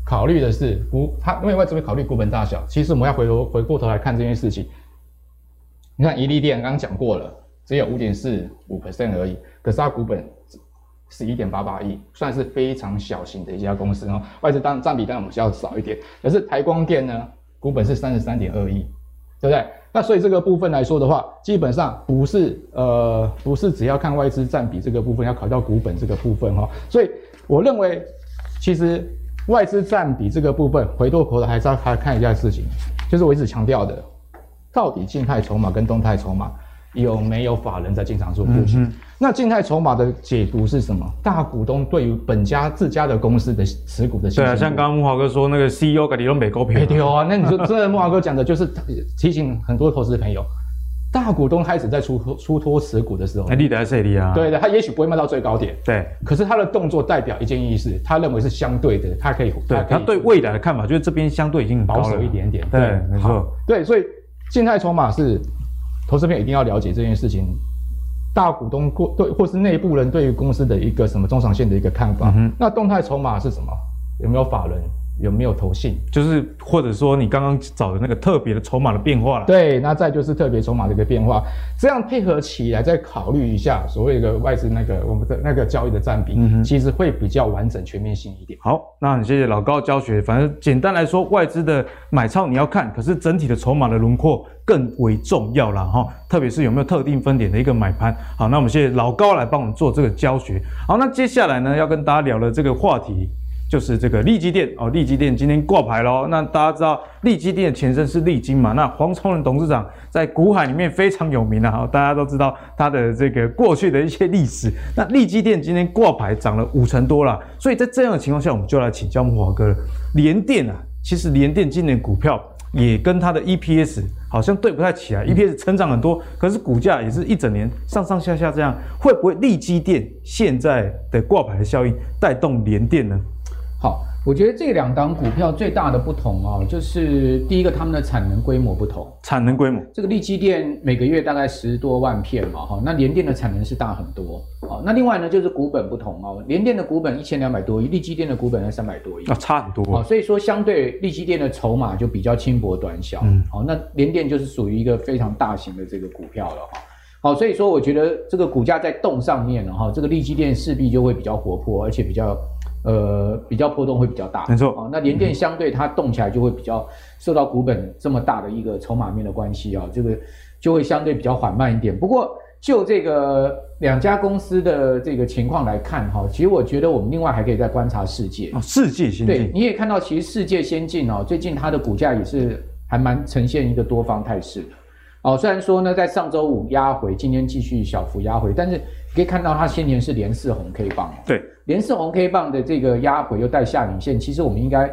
考虑的是股，它因为外资会考虑股本大小。其实我们要回头回过头来看这件事情。你看怡利电刚刚讲过了，只有五点四五 percent 而已，可是它股本十一点八八亿，算是非常小型的一家公司哦。外资当占比当然我们需要少一点，可是台光电呢？股本是三十三点二亿，对不对？那所以这个部分来说的话，基本上不是呃不是只要看外资占比这个部分，要考虑到股本这个部分、哦。所以我认为，其实外资占比这个部分，回过头来还是要还看一下事情，就是我一直强调的，到底静态筹码跟动态筹码。有没有法人在进场做布局？嗯、那静态筹码的解读是什么？大股东对于本家自家的公司的持股的。对啊，像刚刚木华哥说那个 CEO 给你用美高票。对啊，那你说这木华哥讲的就是提醒很多投资朋友，大股东开始在出脱出脱持股的时候，利得是利啊。对的，他也许不会卖到最高点。对，可是他的动作代表一件意思，他认为是相对的，他可以。对，他对未来的看法就是这边相对已经保守一点点。对，对没错。对，所以静态筹码是。投资朋友一定要了解这件事情，大股东或对或是内部人对于公司的一个什么中长线的一个看法。嗯、那动态筹码是什么？有没有法人？有没有投信？就是或者说你刚刚找的那个特别的筹码的变化了。对，那再就是特别筹码的一个变化，这样配合起来再考虑一下所谓的外资那个我们的那个交易的占比，嗯，其实会比较完整全面性一点。好，那很谢谢老高教学。反正简单来说，外资的买超你要看，可是整体的筹码的轮廓更为重要了哈。特别是有没有特定分点的一个买盘。好，那我们谢谢老高来帮我们做这个教学。好，那接下来呢要跟大家聊的这个话题。就是这个利基电哦，利基电今天挂牌喽。那大家知道利基电的前身是利金嘛？那黄崇仁董事长在股海里面非常有名啊，大家都知道他的这个过去的一些历史。那利基电今天挂牌涨了五成多了，所以在这样的情况下，我们就来请教慕驊哥了。联电啊，其实联电今年股票也跟它的 EPS 好像对不太起来，EPS 成长很多，可是股价也是一整年上上下下这样，会不会利基电现在的挂牌的效应带动联电呢？好，我觉得这两档股票最大的不同啊，就是第一个，他们的产能规模不同。产能规模，这个利基电每个月大概十多万片嘛，哈，那联电的产能是大很多。好，那另外呢，就是股本不同哦，联电的股本一千两百多亿，利基电的股本才三百多亿，啊，差很多。好，所以说相对利基电的筹码就比较轻薄短小。嗯，好，那联电就是属于一个非常大型的这个股票了哈。好，所以说我觉得这个股价在动上面，哈，这个利基电势必就会比较活泼，而且比较。呃，比较波动会比较大，没错啊。那联电相对它动起来就会比较受到股本这么大的一个筹码面的关系啊，这个就会相对比较缓慢一点。不过就这个两家公司的这个情况来看哈，其实我觉得我们另外还可以再观察世界啊，世界先进。对，你也看到其实世界先进哦，最近它的股价也是还蛮呈现一个多方态势的哦。虽然说呢，在上周五压回，今天继续小幅压回，但是。可以看到，它先前是连四红 K 棒，对，连四红 K 棒的这个压回又带下影线，其实我们应该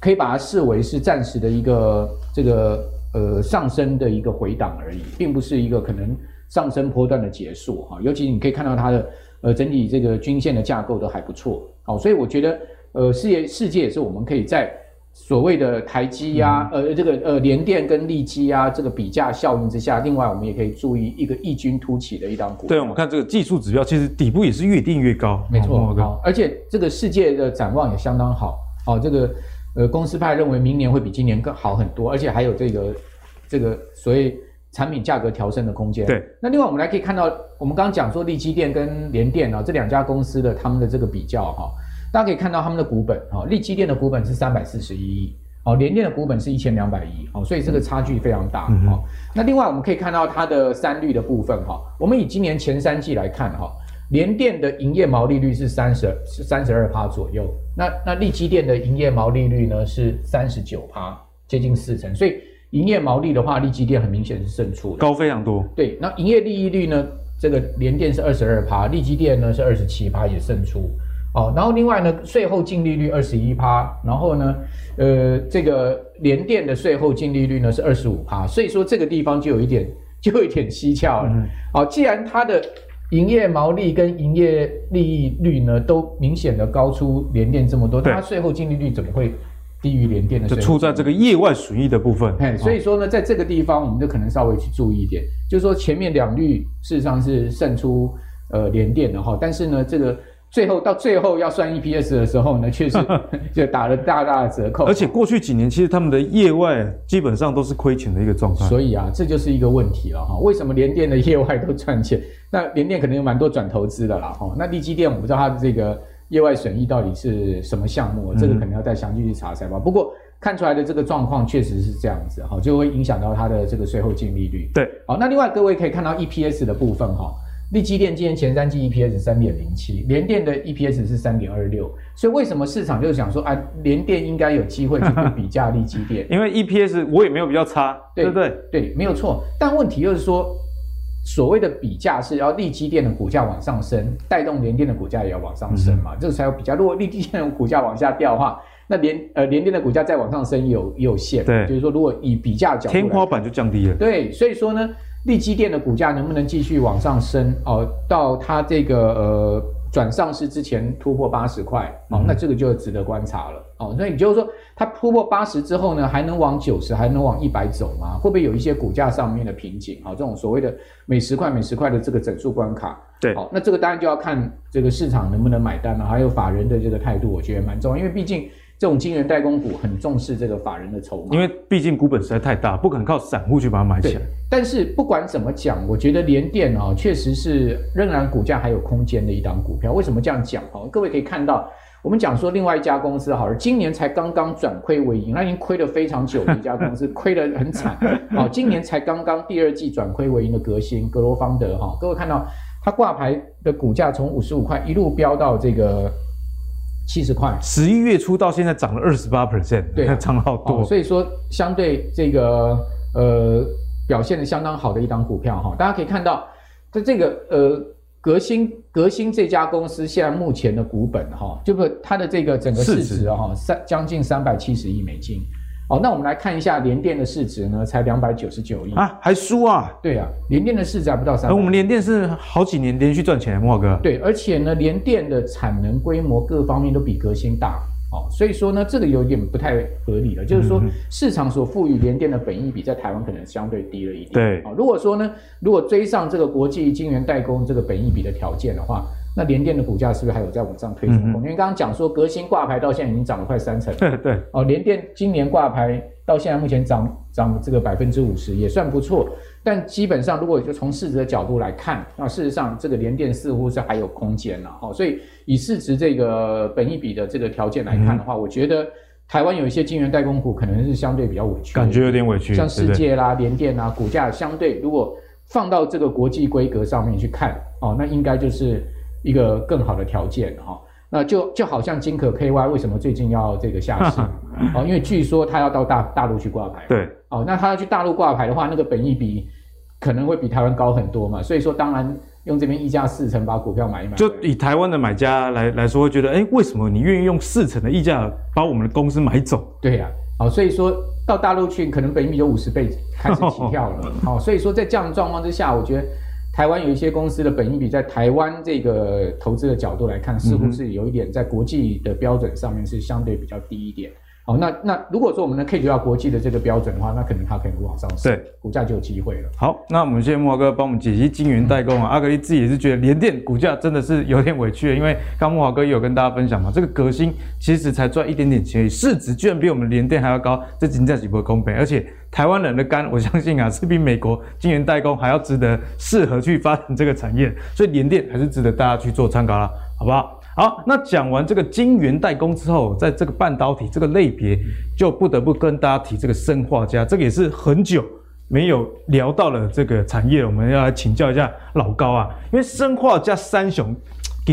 可以把它视为是暂时的一个这个呃上升的一个回档而已，并不是一个可能上升波段的结束哈。尤其你可以看到它的呃整体这个均线的架构都还不错，好，所以我觉得呃世界世界也是我们可以在。所谓的台积呀、啊，呃，这个呃联电跟力积啊，这个比价效应之下，另外我们也可以注意一个异军突起的一档股。对，我们看这个技术指标，其实底部也是越定越高。没错，好、哦，而且这个世界的展望也相当好。哦，这个呃公司派认为明年会比今年更好很多，而且还有这个这个所谓产品价格调升的空间。对，那另外我们来可以看到，我们刚刚讲说力积电跟联电啊这两家公司的他们的这个比较哈，大家可以看到他们的股本哈，力积电的股本是三百四十一亿，哦，联电的股本是一千两百亿，哦，所以这个差距非常大哈、嗯。那另外我们可以看到它的三率的部分哈，我们以今年前三季来看哈，联电的营业毛利率是三十是三十二趴左右，那那利基电的营业毛利率呢是三十九趴，接近四成，所以。营业毛利的话，利基电很明显是胜出的，高非常多。对，那营业利益率呢？这个联电是二十二趴，利基电呢是二十七趴，也胜出。哦，然后另外呢，税后净利率二十一趴，然后呢，呃，这个联电的税后净利率呢是二十五趴，所以说这个地方就有一点，就有一点蹊跷了。哦，既然它的营业毛利跟营业利益率呢都明显的高出联电这么多，它税后净利率怎么会？低于联电的，就出在这个业外损益的部分。嘿，所以说呢，在这个地方，我们就可能稍微去注意一点，就是说前面两率事实上是胜出呃联电的哈，但是呢，这个最后到最后要算 EPS 的时候呢，确实 就打了大大的折扣。而且过去几年，其实他们的业外基本上都是亏钱的一个状态。所以啊，这就是一个问题了哈。为什么联电的业外都赚钱？那联电可能有蛮多转投资的啦哈。那力基电我不知道它的这个。业外损益到底是什么项目？这个可能要再详细去查才吧。不过看出来的这个状况确实是这样子哈，就会影响到它的这个税后净利率。对，好，那另外各位可以看到 EPS 的部分哈，力积电今年前三季 EPS 三点零七，联电的 EPS 是三点二六，所以为什么市场就是想说啊，联电应该有机会去比价力积电？因为 EPS 我也没有比较差，对不对？对，没有错。但问题就是说。所谓的比价是要力积电的股价往上升，带动联电的股价也要往上升嘛，嗯、这个才有比较。如果力积电的股价往下掉的话，那联呃联电的股价再往上升也有也有限。对，就是说如果以比价角度，天花板就降低了。对，所以说呢，力积电的股价能不能继续往上升？哦、呃，到它这个呃。转上市之前突破八十块，哦，那这个就值得观察了，哦，所以也就是说，它突破八十之后呢，还能往九十，还能往一百走吗？会不会有一些股价上面的瓶颈？啊，这种所谓的每十块每十块的这个整数关卡，对，好，那这个当然就要看这个市场能不能买单了，还有法人的这个态度，我觉得蛮重要，因为毕竟。这种晶圆代工股很重视这个法人的筹码，因为毕竟股本实在太大，不可能靠散户去把它买起来。但是不管怎么讲，我觉得联电啊，确实是仍然股价还有空间的一档股票。为什么这样讲？哈，各位可以看到，我们讲说另外一家公司，好了，今年才刚刚转亏为盈，那已经亏了非常久的一家公司，亏得很惨。好，今年才刚刚第二季转亏为盈的革新格罗方德，哈，各位看到它挂牌的股价从五十五块一路飙到这个。七十块，十一月初到现在涨了二十八 percent，对，涨了好多。所以说，相对这个呃表现的相当好的一档股票哈，大家可以看到，在这个呃革新革新这家公司现在目前的股本哈，就不它的这个整个市值哈三将近三百七十亿美金。好，那我们来看一下联电的市值呢，才两百九十九亿啊，还输啊？对啊，联电的市值还不到三。而我们联电是好几年连续赚钱，慕驊哥。对，而且呢，联电的产能规模各方面都比革新大，哦，所以说呢，这个有点不太合理了。就是说，市场所赋予联电的本益比在台湾可能相对低了一点。对，哦，如果说呢，如果追上这个国际晶圆代工这个本益比的条件的话。那联电的股价是不是还有在往上推升？因为刚刚讲说，革新挂牌到现在已经涨了快三成。对 对。哦，联电今年挂牌到现在目前涨涨这个百分之五十，也算不错。但基本上，如果就从市值的角度来看，那事实上这个联电似乎是还有空间了。哦，所以以市值这个本益比的这个条件来看的话，嗯、我觉得台湾有一些晶圆代工股可能是相对比较委屈，感觉有点委屈。像世界啦、联电啊，股价相对如果放到这个国际规格上面去看，哦，那应该就是。一个更好的条件哈，那就就好像金可 KY 为什么最近要这个下市 哦，因为据说他要到大大陆去挂牌，对，哦，那他要去大陆挂牌的话，那个本益比可能会比台湾高很多嘛，所以说当然用这边溢价四成把股票买一买，就以台湾的买家来来说，会觉得哎，为什么你愿意用四成的溢价把我们的公司买走？对呀，好，所以说到大陆去，可能本益比有五十倍开始起跳了，好，所以说在这样的状况之下，我觉得。台湾有一些公司的本益比，在台湾这个投资的角度来看，似乎是有一点在国际的标准上面是相对比较低一点。好，那那如果说我们能 K 到国际的这个标准的话，那可能它可以往上升，对，股价就有机会了。好，那我们谢谢木华哥帮我们解析晶圆代工啊，嗯、阿格力自己也是觉得联电股价真的是有点委屈了，因为刚木华哥也有跟大家分享嘛，这个革新其实才赚一点点钱，市值居然比我们联电还要高，这真的是不公倍，而且台湾人的肝，我相信啊是比美国晶圆代工还要值得适合去发展这个产业，所以联电还是值得大家去做参考啦，好不好？好，那讲完这个晶圆代工之后，在这个半导体这个类别，就不得不跟大家提这个生化家，这个也是很久没有聊到了这个产业，我们要来请教一下老高啊，因为生化家三雄。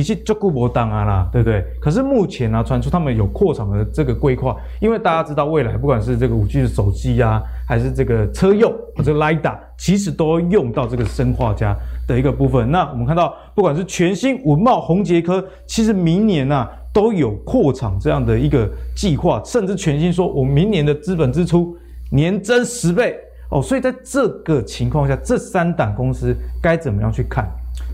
其实就顾不当啊啦，对不对？可是目前呢、啊，传出他们有扩厂的这个规划，因为大家知道未来不管是这个五 G 的手机啊，还是这个车用或者 LiDA，其实都用到这个砷化镓的一个部分。那我们看到，不管是全新文茂、宏捷科，其实明年啊都有扩厂这样的一个计划，甚至全新说，我明年的资本支出年增十倍哦。所以在这个情况下，这三档公司该怎么样去看？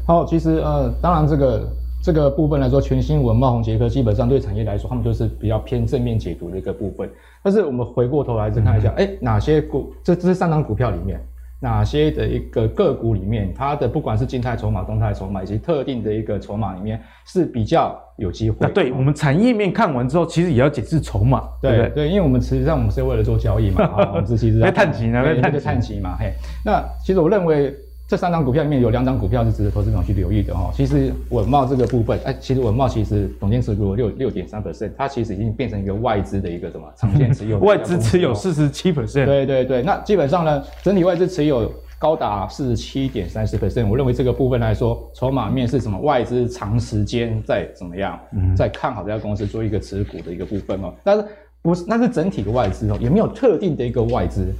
好，其实呃，当然这个。这个部分来说，全新文、茂、宏捷科基本上对产业来说，他们就是比较偏正面解读的一个部分。但是我们回过头来再看一下，哎、嗯，哪些股？这这是三档股票里面，哪些的一个个股里面，它的不管是静态筹码、动态筹码以及特定的一个筹码里面是比较有机会。那对我们产业面看完之后，其实也要解释筹码，对对，对？因为我们实际上我们是为了做交易嘛，啊，我们是其实在 探奇呢，在探奇嘛，嘿。那其实我认为。这三张股票里面有两张股票是值得投资者去留意的哈。其实稳懋这个部分，哎，其实稳懋其实总经持股六六点三 percent，它其实已经变成一个外资的一个什么长线持有。外资持有四十七 percent。对对对，那基本上呢，整体外资持有高达四十七点三十 percent。我认为这个部分来说，筹码面是什么？外资长时间在怎么样，嗯，在看好这家公司做一个持股的一个部分哦。但是不是，那是整体的外资哦，有没有特定的一个外资？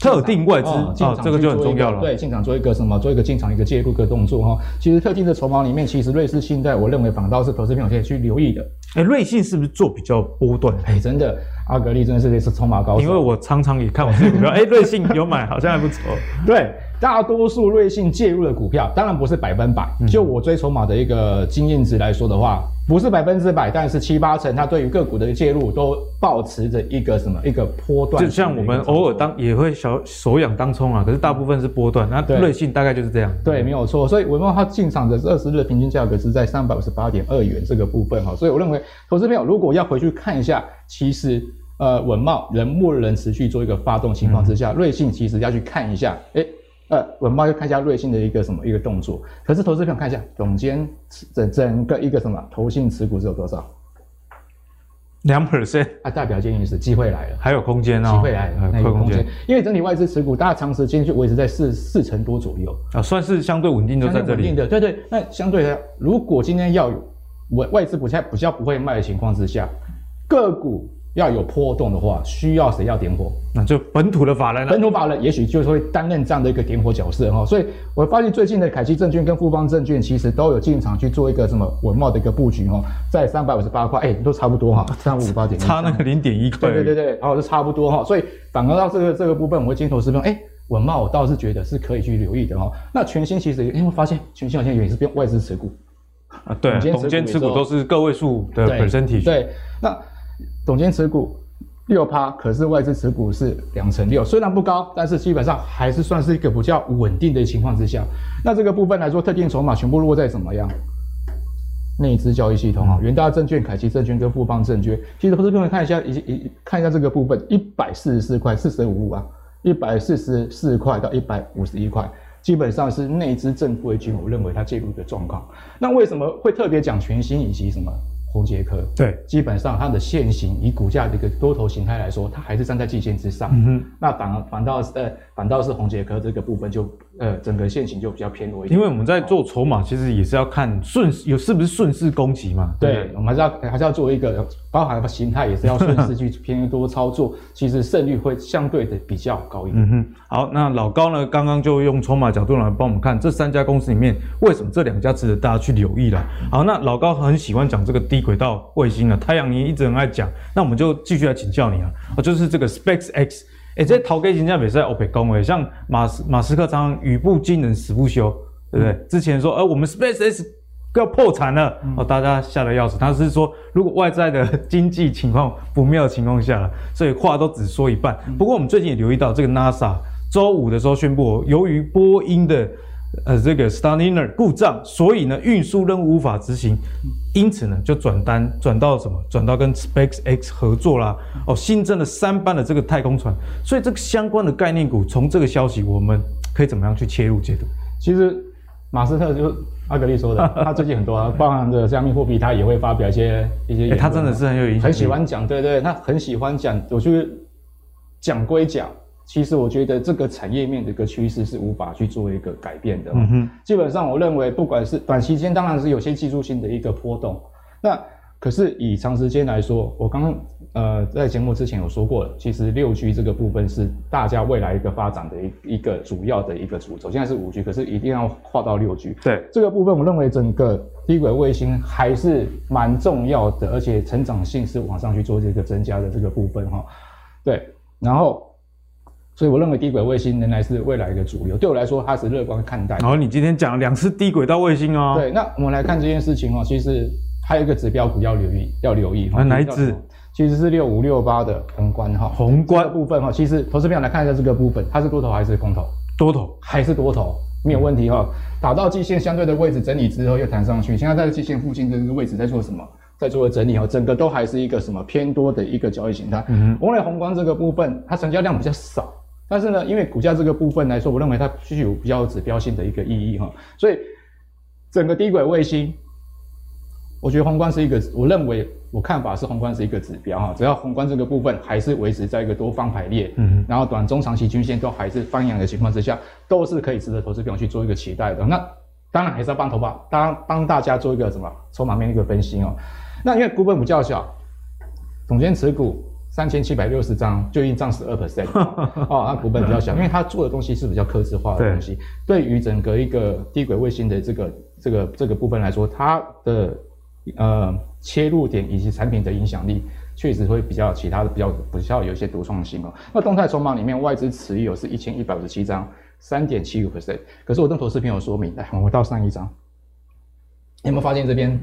特定外资啊、哦哦，这个就很重要了。对，进场做一个什么？做一个进场一个介入的动作哈。其实特定的筹码里面，其实瑞士信贷，我认为反倒是投资朋友可以去留意的。哎，瑞信是不是做比较波段？哎，真的，阿格力真的是是筹码高手。因为我常常也看我这股票，哎，瑞信有买，好像还不错。对。大多数瑞信介入的股票，当然不是百分百。就我追筹码的一个经验值来说的话，不是百分之百，但是七八成，它对于个股的介入都保持着一个什么一个波段。就像我们偶尔当也会小手痒当冲啊，可是大部分是波段。那瑞信大概就是这样。对，没有错。所以文茂它进场的二十日的平均价格是在三百五十八点二元这个部分哈。所以我认为，投资朋友如果要回去看一下，其实呃稳懋仍默认持续做一个发动情况之下，瑞信其实要去看一下，诶呃，稳懋要看一下瑞信的一个什么一个动作，可是投资朋友看一下，总监整整个一个什么投信持股是有多少？两 percent 啊，代表建议是机会来了，还有空间哦，机会来了，还有空间，因为整体外资持股大家长时间就维持在四四成多左右啊，算是相对稳定的在这里。稳定的，对对，那相对的，如果今天要有外外资不太比较不会卖的情况之下，个股。要有波动的话，需要谁要点火？那就本土的法人了。本土法人也许就是会担任这样的一个点火角色哈。所以我发现最近的凯基证券跟富邦证券其实都有进场去做一个什么稳懋的一个布局哈，在三百五十八块，哎，都差不多哈，三五五八点，差那个零点一块。对对对对，然后就差不多哈。所以反而到这个这个部分，我会镜头视频，哎，稳懋我倒是觉得是可以去留意的哈。那全新其实因为发现全新好像也是变外资持股啊，对，总监持股都是个位数的本身体。对，那总监持股。六趴，可是外资持股是两成六，虽然不高，但是基本上还是算是一个比较稳定的情况之下。那这个部分来说，特定筹码全部落在怎么样？内资交易系统啊，元大证券、凯基证券跟富邦证券，其实投资朋友看一下，一一看一下这个部分，一百四十四块四舍五入啊，一百四十四块到一百五十一块，基本上是内资正规军，我认为它介入的状况。那为什么会特别讲全新以及什么？宏捷科对，基本上它的线型以股价的一个多头形态来说，它还是站在季线之上。嗯哼，那反而反倒是呃，反倒是红杰科这个部分就呃，整个线型就比较偏弱一点。因为我们在做筹码，其实也是要看顺有是不是顺势攻击嘛。对，对我们还是要还是要做一个包含形态，也是要顺势去 偏多操作，其实胜率会相对的比较高一点。嗯哼，好，那老高呢，刚刚就用筹码角度来帮我们看这三家公司里面，为什么这两家值得大家去留意了。好，那老高很喜欢讲这个低轨道卫星啊，太阳你一直很爱讲，那我们就继续来请教你啊，就是这个 SpaceX，哎、欸，这头家真正也是在欧北讲诶，像马斯马斯克常常语不惊人死不休，对不对？嗯、之前说，呃，我们 SpaceX 要破产了哦，大家吓得要死。他是说，如果外在的经济情况不妙的情况下了，所以话都只说一半。不过我们最近也留意到，这个 NASA 周五的时候宣布，由于波音的呃这个 Starliner 故障，所以呢运输任务无法执行，因此呢就转单转到什么？转到跟 SpaceX 合作啦。哦，新增了三班的这个太空船。所以这个相关的概念股，从这个消息，我们可以怎么样去切入解读？其实。马斯特就阿格力说的，他最近很多啊，包含着加密货币，他也会发表一些一些、欸。他真的是很有影响，很喜欢讲，对对，他很喜欢讲。我觉得讲归讲，其实我觉得这个产业面的一个趋势是无法去做一个改变的。嗯哼，基本上我认为，不管是短期间，当然是有些技术性的一个波动，那。可是以长时间来说，我刚刚呃在节目之前有说过了，其实六 G 这个部分是大家未来一个发展的一一个主要的一个主轴。现在是五 G，可是一定要跨到六 G。对这个部分，我认为整个低轨卫星还是蛮重要的，而且成长性是往上去做这个增加的这个部分哈。对，然后，所以我认为低轨卫星仍然是未来一个主流。对我来说，它是乐观看待。然后你今天讲了两次低轨道卫星哦。对，那我们来看这件事情哦，其实。还有一个指标股要留意，要留意。哪一支？其实是六五六八的宏观哈。宏观部分哈，其实投资朋友来看一下这个部分，它是多头还是空头？多头还是多头？没有问题哈。打到季线相对的位置整理之后又弹上去，现在在季线附近这个位置在做什么？在做整理哈，整个都还是一个什么偏多的一个交易形态。嗯哼。我认为宏观这个部分它成交量比较少，但是呢，因为股价这个部分来说，我认为它具有比较有指标性的一个意义哈，所以整个低轨卫星。我觉得宏观是一个，我认为我看法是宏观是一个指标哈，只要宏观这个部分还是维持在一个多方排列，嗯，然后短中长期均线都还是翻扬的情况之下，都是可以值得投资朋友去做一个期待的。那当然还是要帮投保，当然帮大家做一个什么筹码面的一个分析哦。那因为股本比较小，总监持股三千七百六十张，就已经涨十二 percent 哦，那股本比较小，因为它做的东西是比较客制化的东西，对于整个一个低轨卫星的这个这个这个部分来说，它的。呃，切入点以及产品的影响力，确实会比较其他的比较比较有一些独创性哦。那动态筹码里面，外资持有是一千一百五十七张，三点七五 percent。可是我跟投资朋友说明，来，我们到上一张，你有没有发现这边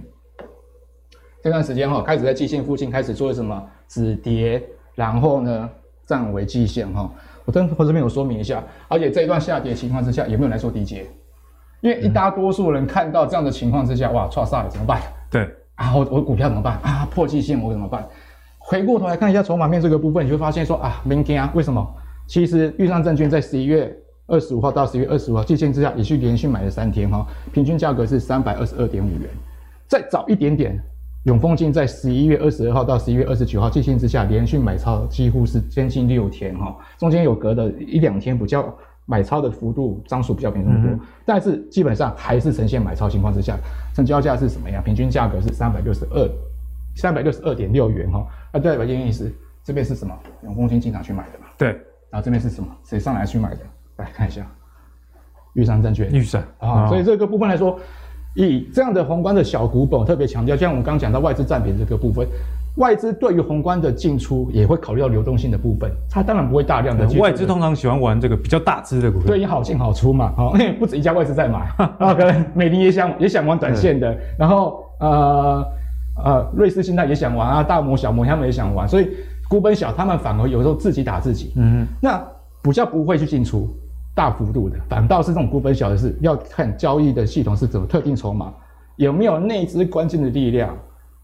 这段时间哈，开始在季线附近开始做什么止跌，然后呢站稳季线哈。我跟投资朋友说明一下，而且这一段下跌情况之下，有没有来做低接？因为一大多数人看到这样的情况之下，哇，剉赛了怎么办？对啊，我我股票怎么办啊？破季线我怎么办？回过头来看一下筹码面这个部分，你就会发现说啊，明天啊，为什么？其实豫上证券在十一月二十五号到十一月二十五号季线之下，也去连续买了三天哈，平均价格是三百二十二点五元。再早一点点，永丰金在十一月二十二号到十一月二十九号季线之下连续买超，几乎是将近六天哈，中间有隔的一两天比较。买超的幅度张数比较没这么多，嗯、但是基本上还是呈现买超情况之下，成交价是什么样？平均价格是三百六十二，三百六十二点六元哈。啊，对，白建意思，这边是什么？永丰金经常去买的嘛。对，然后这边是什么？谁上来去买的？来看一下，玉山证券。玉山啊，所以这个部分来说，以这样的宏观的小股本，特别强调，像我们刚刚讲到外资占比这个部分。外资对于宏观的进出也会考虑到流动性的部分，它当然不会大量的。外资通常喜欢玩这个比较大支的股票，对，也好进好出嘛。好，因为不止一家外资在买，然后可能美林也想也想玩短线的，然后呃呃瑞士信贷也想玩啊，大摩小摩他们也想玩，所以股本小，他们反而有时候自己打自己。嗯，那比较不会去进出大幅度的，反倒是这种股本小的是要看交易的系统是怎么特定筹码，有没有内资关键的力量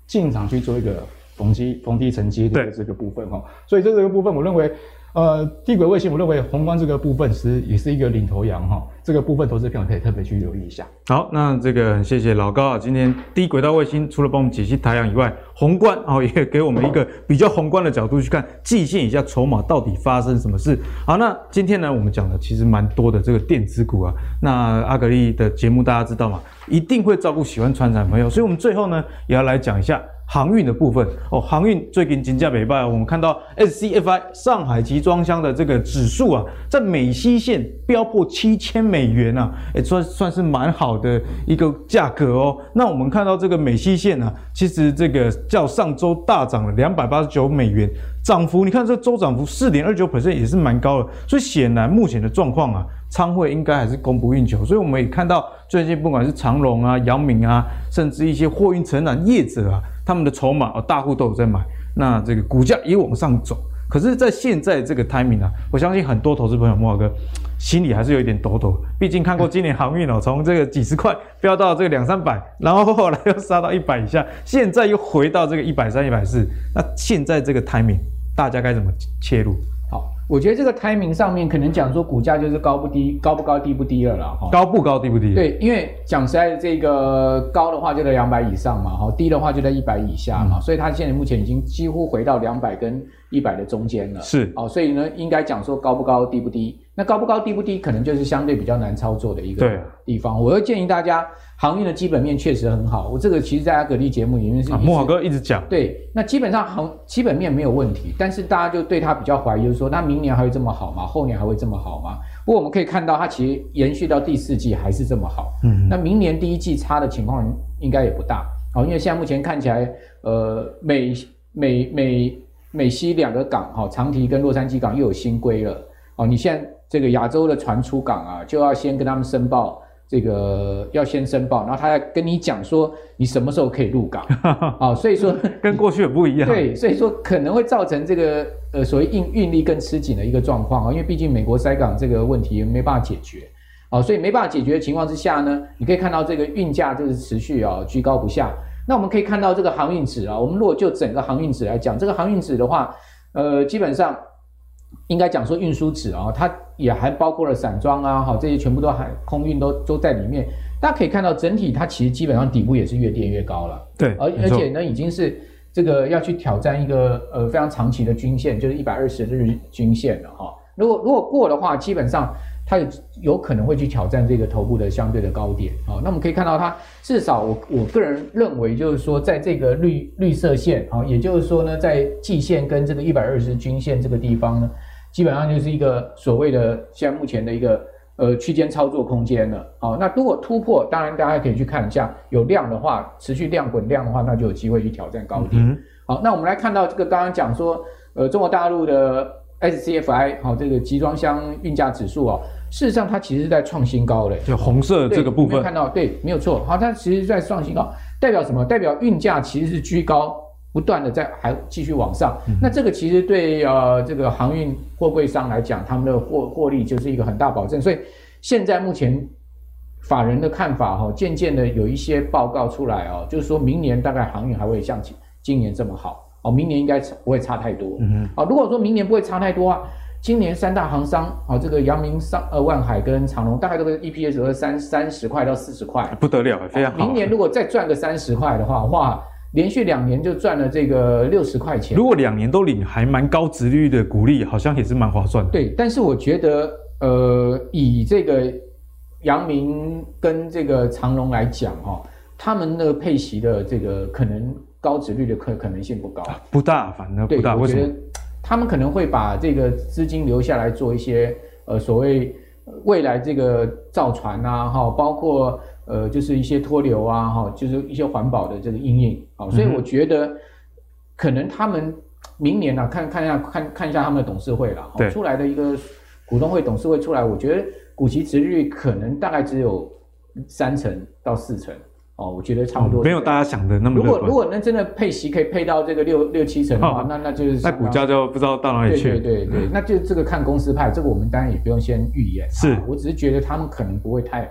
进场去做一个。逢低逢低承接的这个部分哈，所以这个部分我认为，呃，低轨卫星我认为宏观这个部分其实也是一个领头羊哈，这个部分投资朋友可以特别去留意一下。好，那这个谢谢老高啊，今天低轨道卫星除了帮我们解析太阳以外，宏观哦也给我们一个比较宏观的角度去看季线以下筹码到底发生什么事。好，那今天呢我们讲的其实蛮多的这个电子股啊，那阿格力的节目大家知道吗？一定会照顾喜欢传产朋友，所以我们最后呢也要来讲一下。航运的部分哦，航运最近金价北败，我们看到 SCFI 上海集装箱的这个指数啊，在美西线飙破七千美元啊，也算算是蛮好的一个价格哦。那我们看到这个美西线啊，其实这个较上周大涨了两百八十九美元。涨幅你看这周涨幅四点二九百分也是蛮高的，所以显然目前的状况啊，仓位应该还是供不应求。所以我们也看到最近不管是长荣啊、阳明啊，甚至一些货运承揽业者啊，他们的筹码哦，大户都有在买，那这个股价也往上走。可是，在现在这个 timing 啊，我相信很多投资朋友慕驊哥心里还是有一点抖抖。毕竟看过今年航运哦，从这个几十块飙到这个两三百，然后后来又杀到一百以下，现在又回到这个一百三、一百四。那现在这个 timing，大家该怎么切入？我觉得这个 timing 上面可能讲说股价就是高不低，高不高，低不低了啦。哈。高不高，低不低。对，因为讲实在的，这个高的话就在两百以上嘛，哈，低的话就在一百以下嘛，嗯、所以它现在目前已经几乎回到两百跟一百的中间了。是，哦，所以呢，应该讲说高不高，低不低。那高不高，低不低，可能就是相对比较难操作的一个地方。我会建议大家。航运的基本面确实很好，我这个其实在阿格力节目里面是慕驊哥一直讲。对，那基本上航基本面没有问题，但是大家就对它比较怀疑，就是说那明年还会这么好吗？后年还会这么好吗？不过我们可以看到，它其实延续到第四季还是这么好。嗯，那明年第一季差的情况应该也不大。好，因为现在目前看起来，呃，美美美美西两个港，哈，长堤跟洛杉矶港又有新规了。哦，你现在这个亚洲的船出港啊，就要先跟他们申报。这个要先申报，然后他要跟你讲说你什么时候可以入港 啊、哦，所以说 跟过去也不一样。对，所以说可能会造成这个呃所谓运运力更吃紧的一个状况啊，因为毕竟美国塞港这个问题也没办法解决啊、哦，所以没办法解决的情况之下呢，你可以看到这个运价就是持续啊居高不下。那我们可以看到这个航运指啊，我们如果就整个航运指来讲，这个航运指的话，呃，基本上。应该讲说运输纸啊，它也还包括了散装啊，哈，这些全部都还空运都都在里面。大家可以看到，整体它其实基本上底部也是越垫越高了。对，而而且呢，已经是这个要去挑战一个呃非常长期的均线，就是一百二十日均线了哈。如果如果过的话，基本上它有有可能会去挑战这个头部的相对的高点啊。那我们可以看到，它至少我我个人认为，就是说在这个绿绿色线啊，也就是说呢，在季线跟这个一百二十均线这个地方呢。基本上就是一个所谓的现在目前的一个呃区间操作空间了。好，那如果突破，当然大家可以去看一下，有量的话，持续量滚量的话，那就有机会去挑战高点。好，那我们来看到这个刚刚讲说，呃，中国大陆的 SCFI 好，这个集装箱运价指数啊，事实上它其实是在创新高的，就红色这个部分看到对，没有错。好，它其实是在创新高，代表什么？代表运价其实是居高。不断的在还继续往上，嗯、那这个其实对呃这个航运货柜商来讲，他们的获获利就是一个很大保证。所以现在目前法人的看法哈、哦，渐渐的有一些报告出来哦，就是说明年大概航运还会像今年这么好哦，明年应该不会差太多。嗯哼，啊，如果说明年不会差太多啊，今年三大行商啊，这个阳明、商呃万海跟长隆，大概都是 EPS 三三十块到四十块，不得了，非常好。明年如果再赚个三十块的话，哇！连续两年就赚了这个六十块钱。如果两年都领还蛮高值率的股利，好像也是蛮划算的。对，但是我觉得，呃，以这个阳明跟这个长隆来讲，哈，他们的配息的这个可能高值率的可可能性不高，不大，反正不大。我觉得他们可能会把这个资金留下来做一些呃所谓未来这个造船啊，哈，包括。呃，就是一些脱硫啊，哈，就是一些环保的这个应用啊，所以我觉得可能他们明年呢、啊，看看一下看看一下他们的董事会了，对，出来的一个股东会董事会出来，我觉得股息殖利率可能大概只有三成到四成哦，我觉得差不多、嗯，没有大家想的那么。如果如果那真的配息可以配到这个六六七成的话，哦、那那就是那股价就不知道到哪里去。对对对对，嗯、那就这个看公司派，这个我们当然也不用先预言。是、啊，我只是觉得他们可能不会太。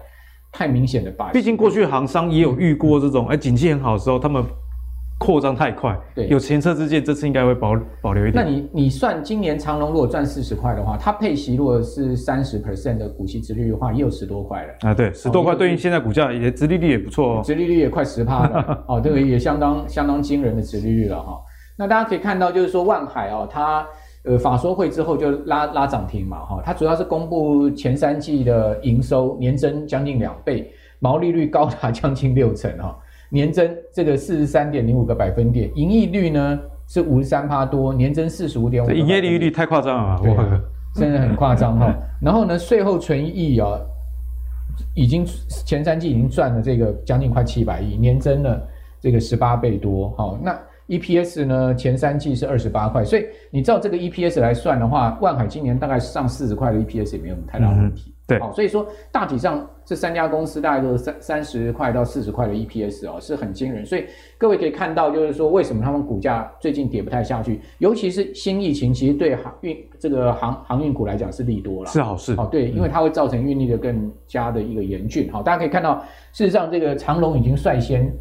太明显的吧，毕竟过去行商也有遇过这种，哎、嗯，景气很好的时候，他们扩张太快，对，有前车之鉴，这次应该会保保留一点。那你你算今年长隆如果赚四十块的话，它配息如果是三十 percent 的股息殖利率的话，也有十多块了啊，对，十多块对应现在股价也殖利率也不错哦，殖利率也快十趴了，哦，这个也相当相当惊人的殖利率了哈。那大家可以看到，就是说万海哦，它。呃，法说会之后就拉拉涨停嘛，哈，它主要是公布前三季的营收年增将近两倍，毛利率高达将近六成，哈，年增这个四十三点零五个百分点，盈利率呢是五十三趴多，年增四十五点五。营业利率太夸张了，对，真的很夸张哈。然后呢，税后纯益啊，已经前三季已经赚了这个将近快七百亿，年增了这个十八倍多，好，那。EPS 呢前三季是二十八块，所以你照这个 EPS 来算的话，万海今年大概上四十块的 EPS 也没有太大问题。嗯、对，好，所以说大体上这三家公司大概都是三三十块到四十块的 EPS 哦，是很惊人。所以各位可以看到，就是说为什么他们股价最近跌不太下去，尤其是新疫情，其实对航运这个航航运股来讲是利多了，是好事。哦，对，因为它会造成运力的更加的一个严峻。好，大家可以看到，事实上这个长龙已经率先。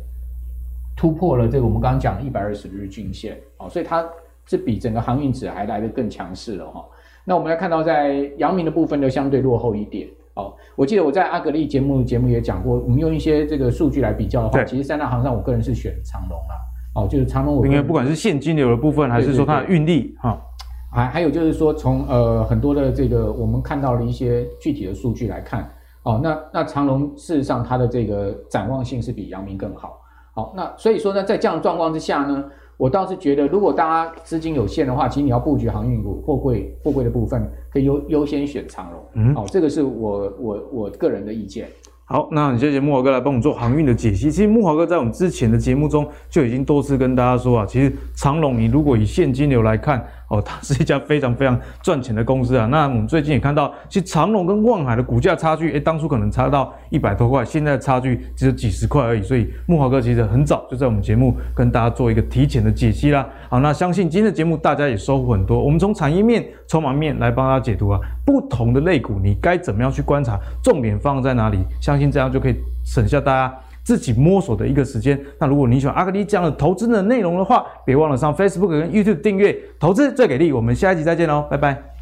突破了这个我们刚刚讲的一百二十日均线，哦，所以它是比整个航运指还来得更强势了哈。那我们来看到，在阳明的部分就相对落后一点。哦，我记得我在阿格力节目节目也讲过，我们用一些这个数据来比较的话，其实三大行上我个人是选长隆啦。哦，就是长隆，我因为不管是现金流的部分，还是说它的运力哈，还还有就是说从呃很多的这个我们看到的一些具体的数据来看，哦，那那长隆事实上它的这个展望性是比阳明更好。好，那所以说呢，在这样的状况之下呢，我倒是觉得，如果大家资金有限的话，其实你要布局航运股、货柜、货柜的部分，可以优优先选长荣。嗯，好，这个是我我我个人的意见。好，那谢谢木华哥来帮我们做航运的解析。其实木华哥在我们之前的节目中就已经多次跟大家说啊，其实长荣你如果以现金流来看。哦，它是一家非常非常赚钱的公司啊。那我们最近也看到，其实长隆跟望海的股价差距，诶，当初可能差到一百多块，现在差距只有几十块而已。所以木华哥其实很早就在我们节目跟大家做一个提前的解析啦。好，那相信今天的节目大家也收获很多。我们从产业面、筹码面来帮大家解读啊，不同的类股你该怎么样去观察，重点放在哪里？相信这样就可以省下大家。自己摸索的一个时间。那如果你喜欢阿格力这样的投资的内容的话，别忘了上 Facebook 跟 YouTube 订阅。投资最给力，我们下一集再见喽，拜拜。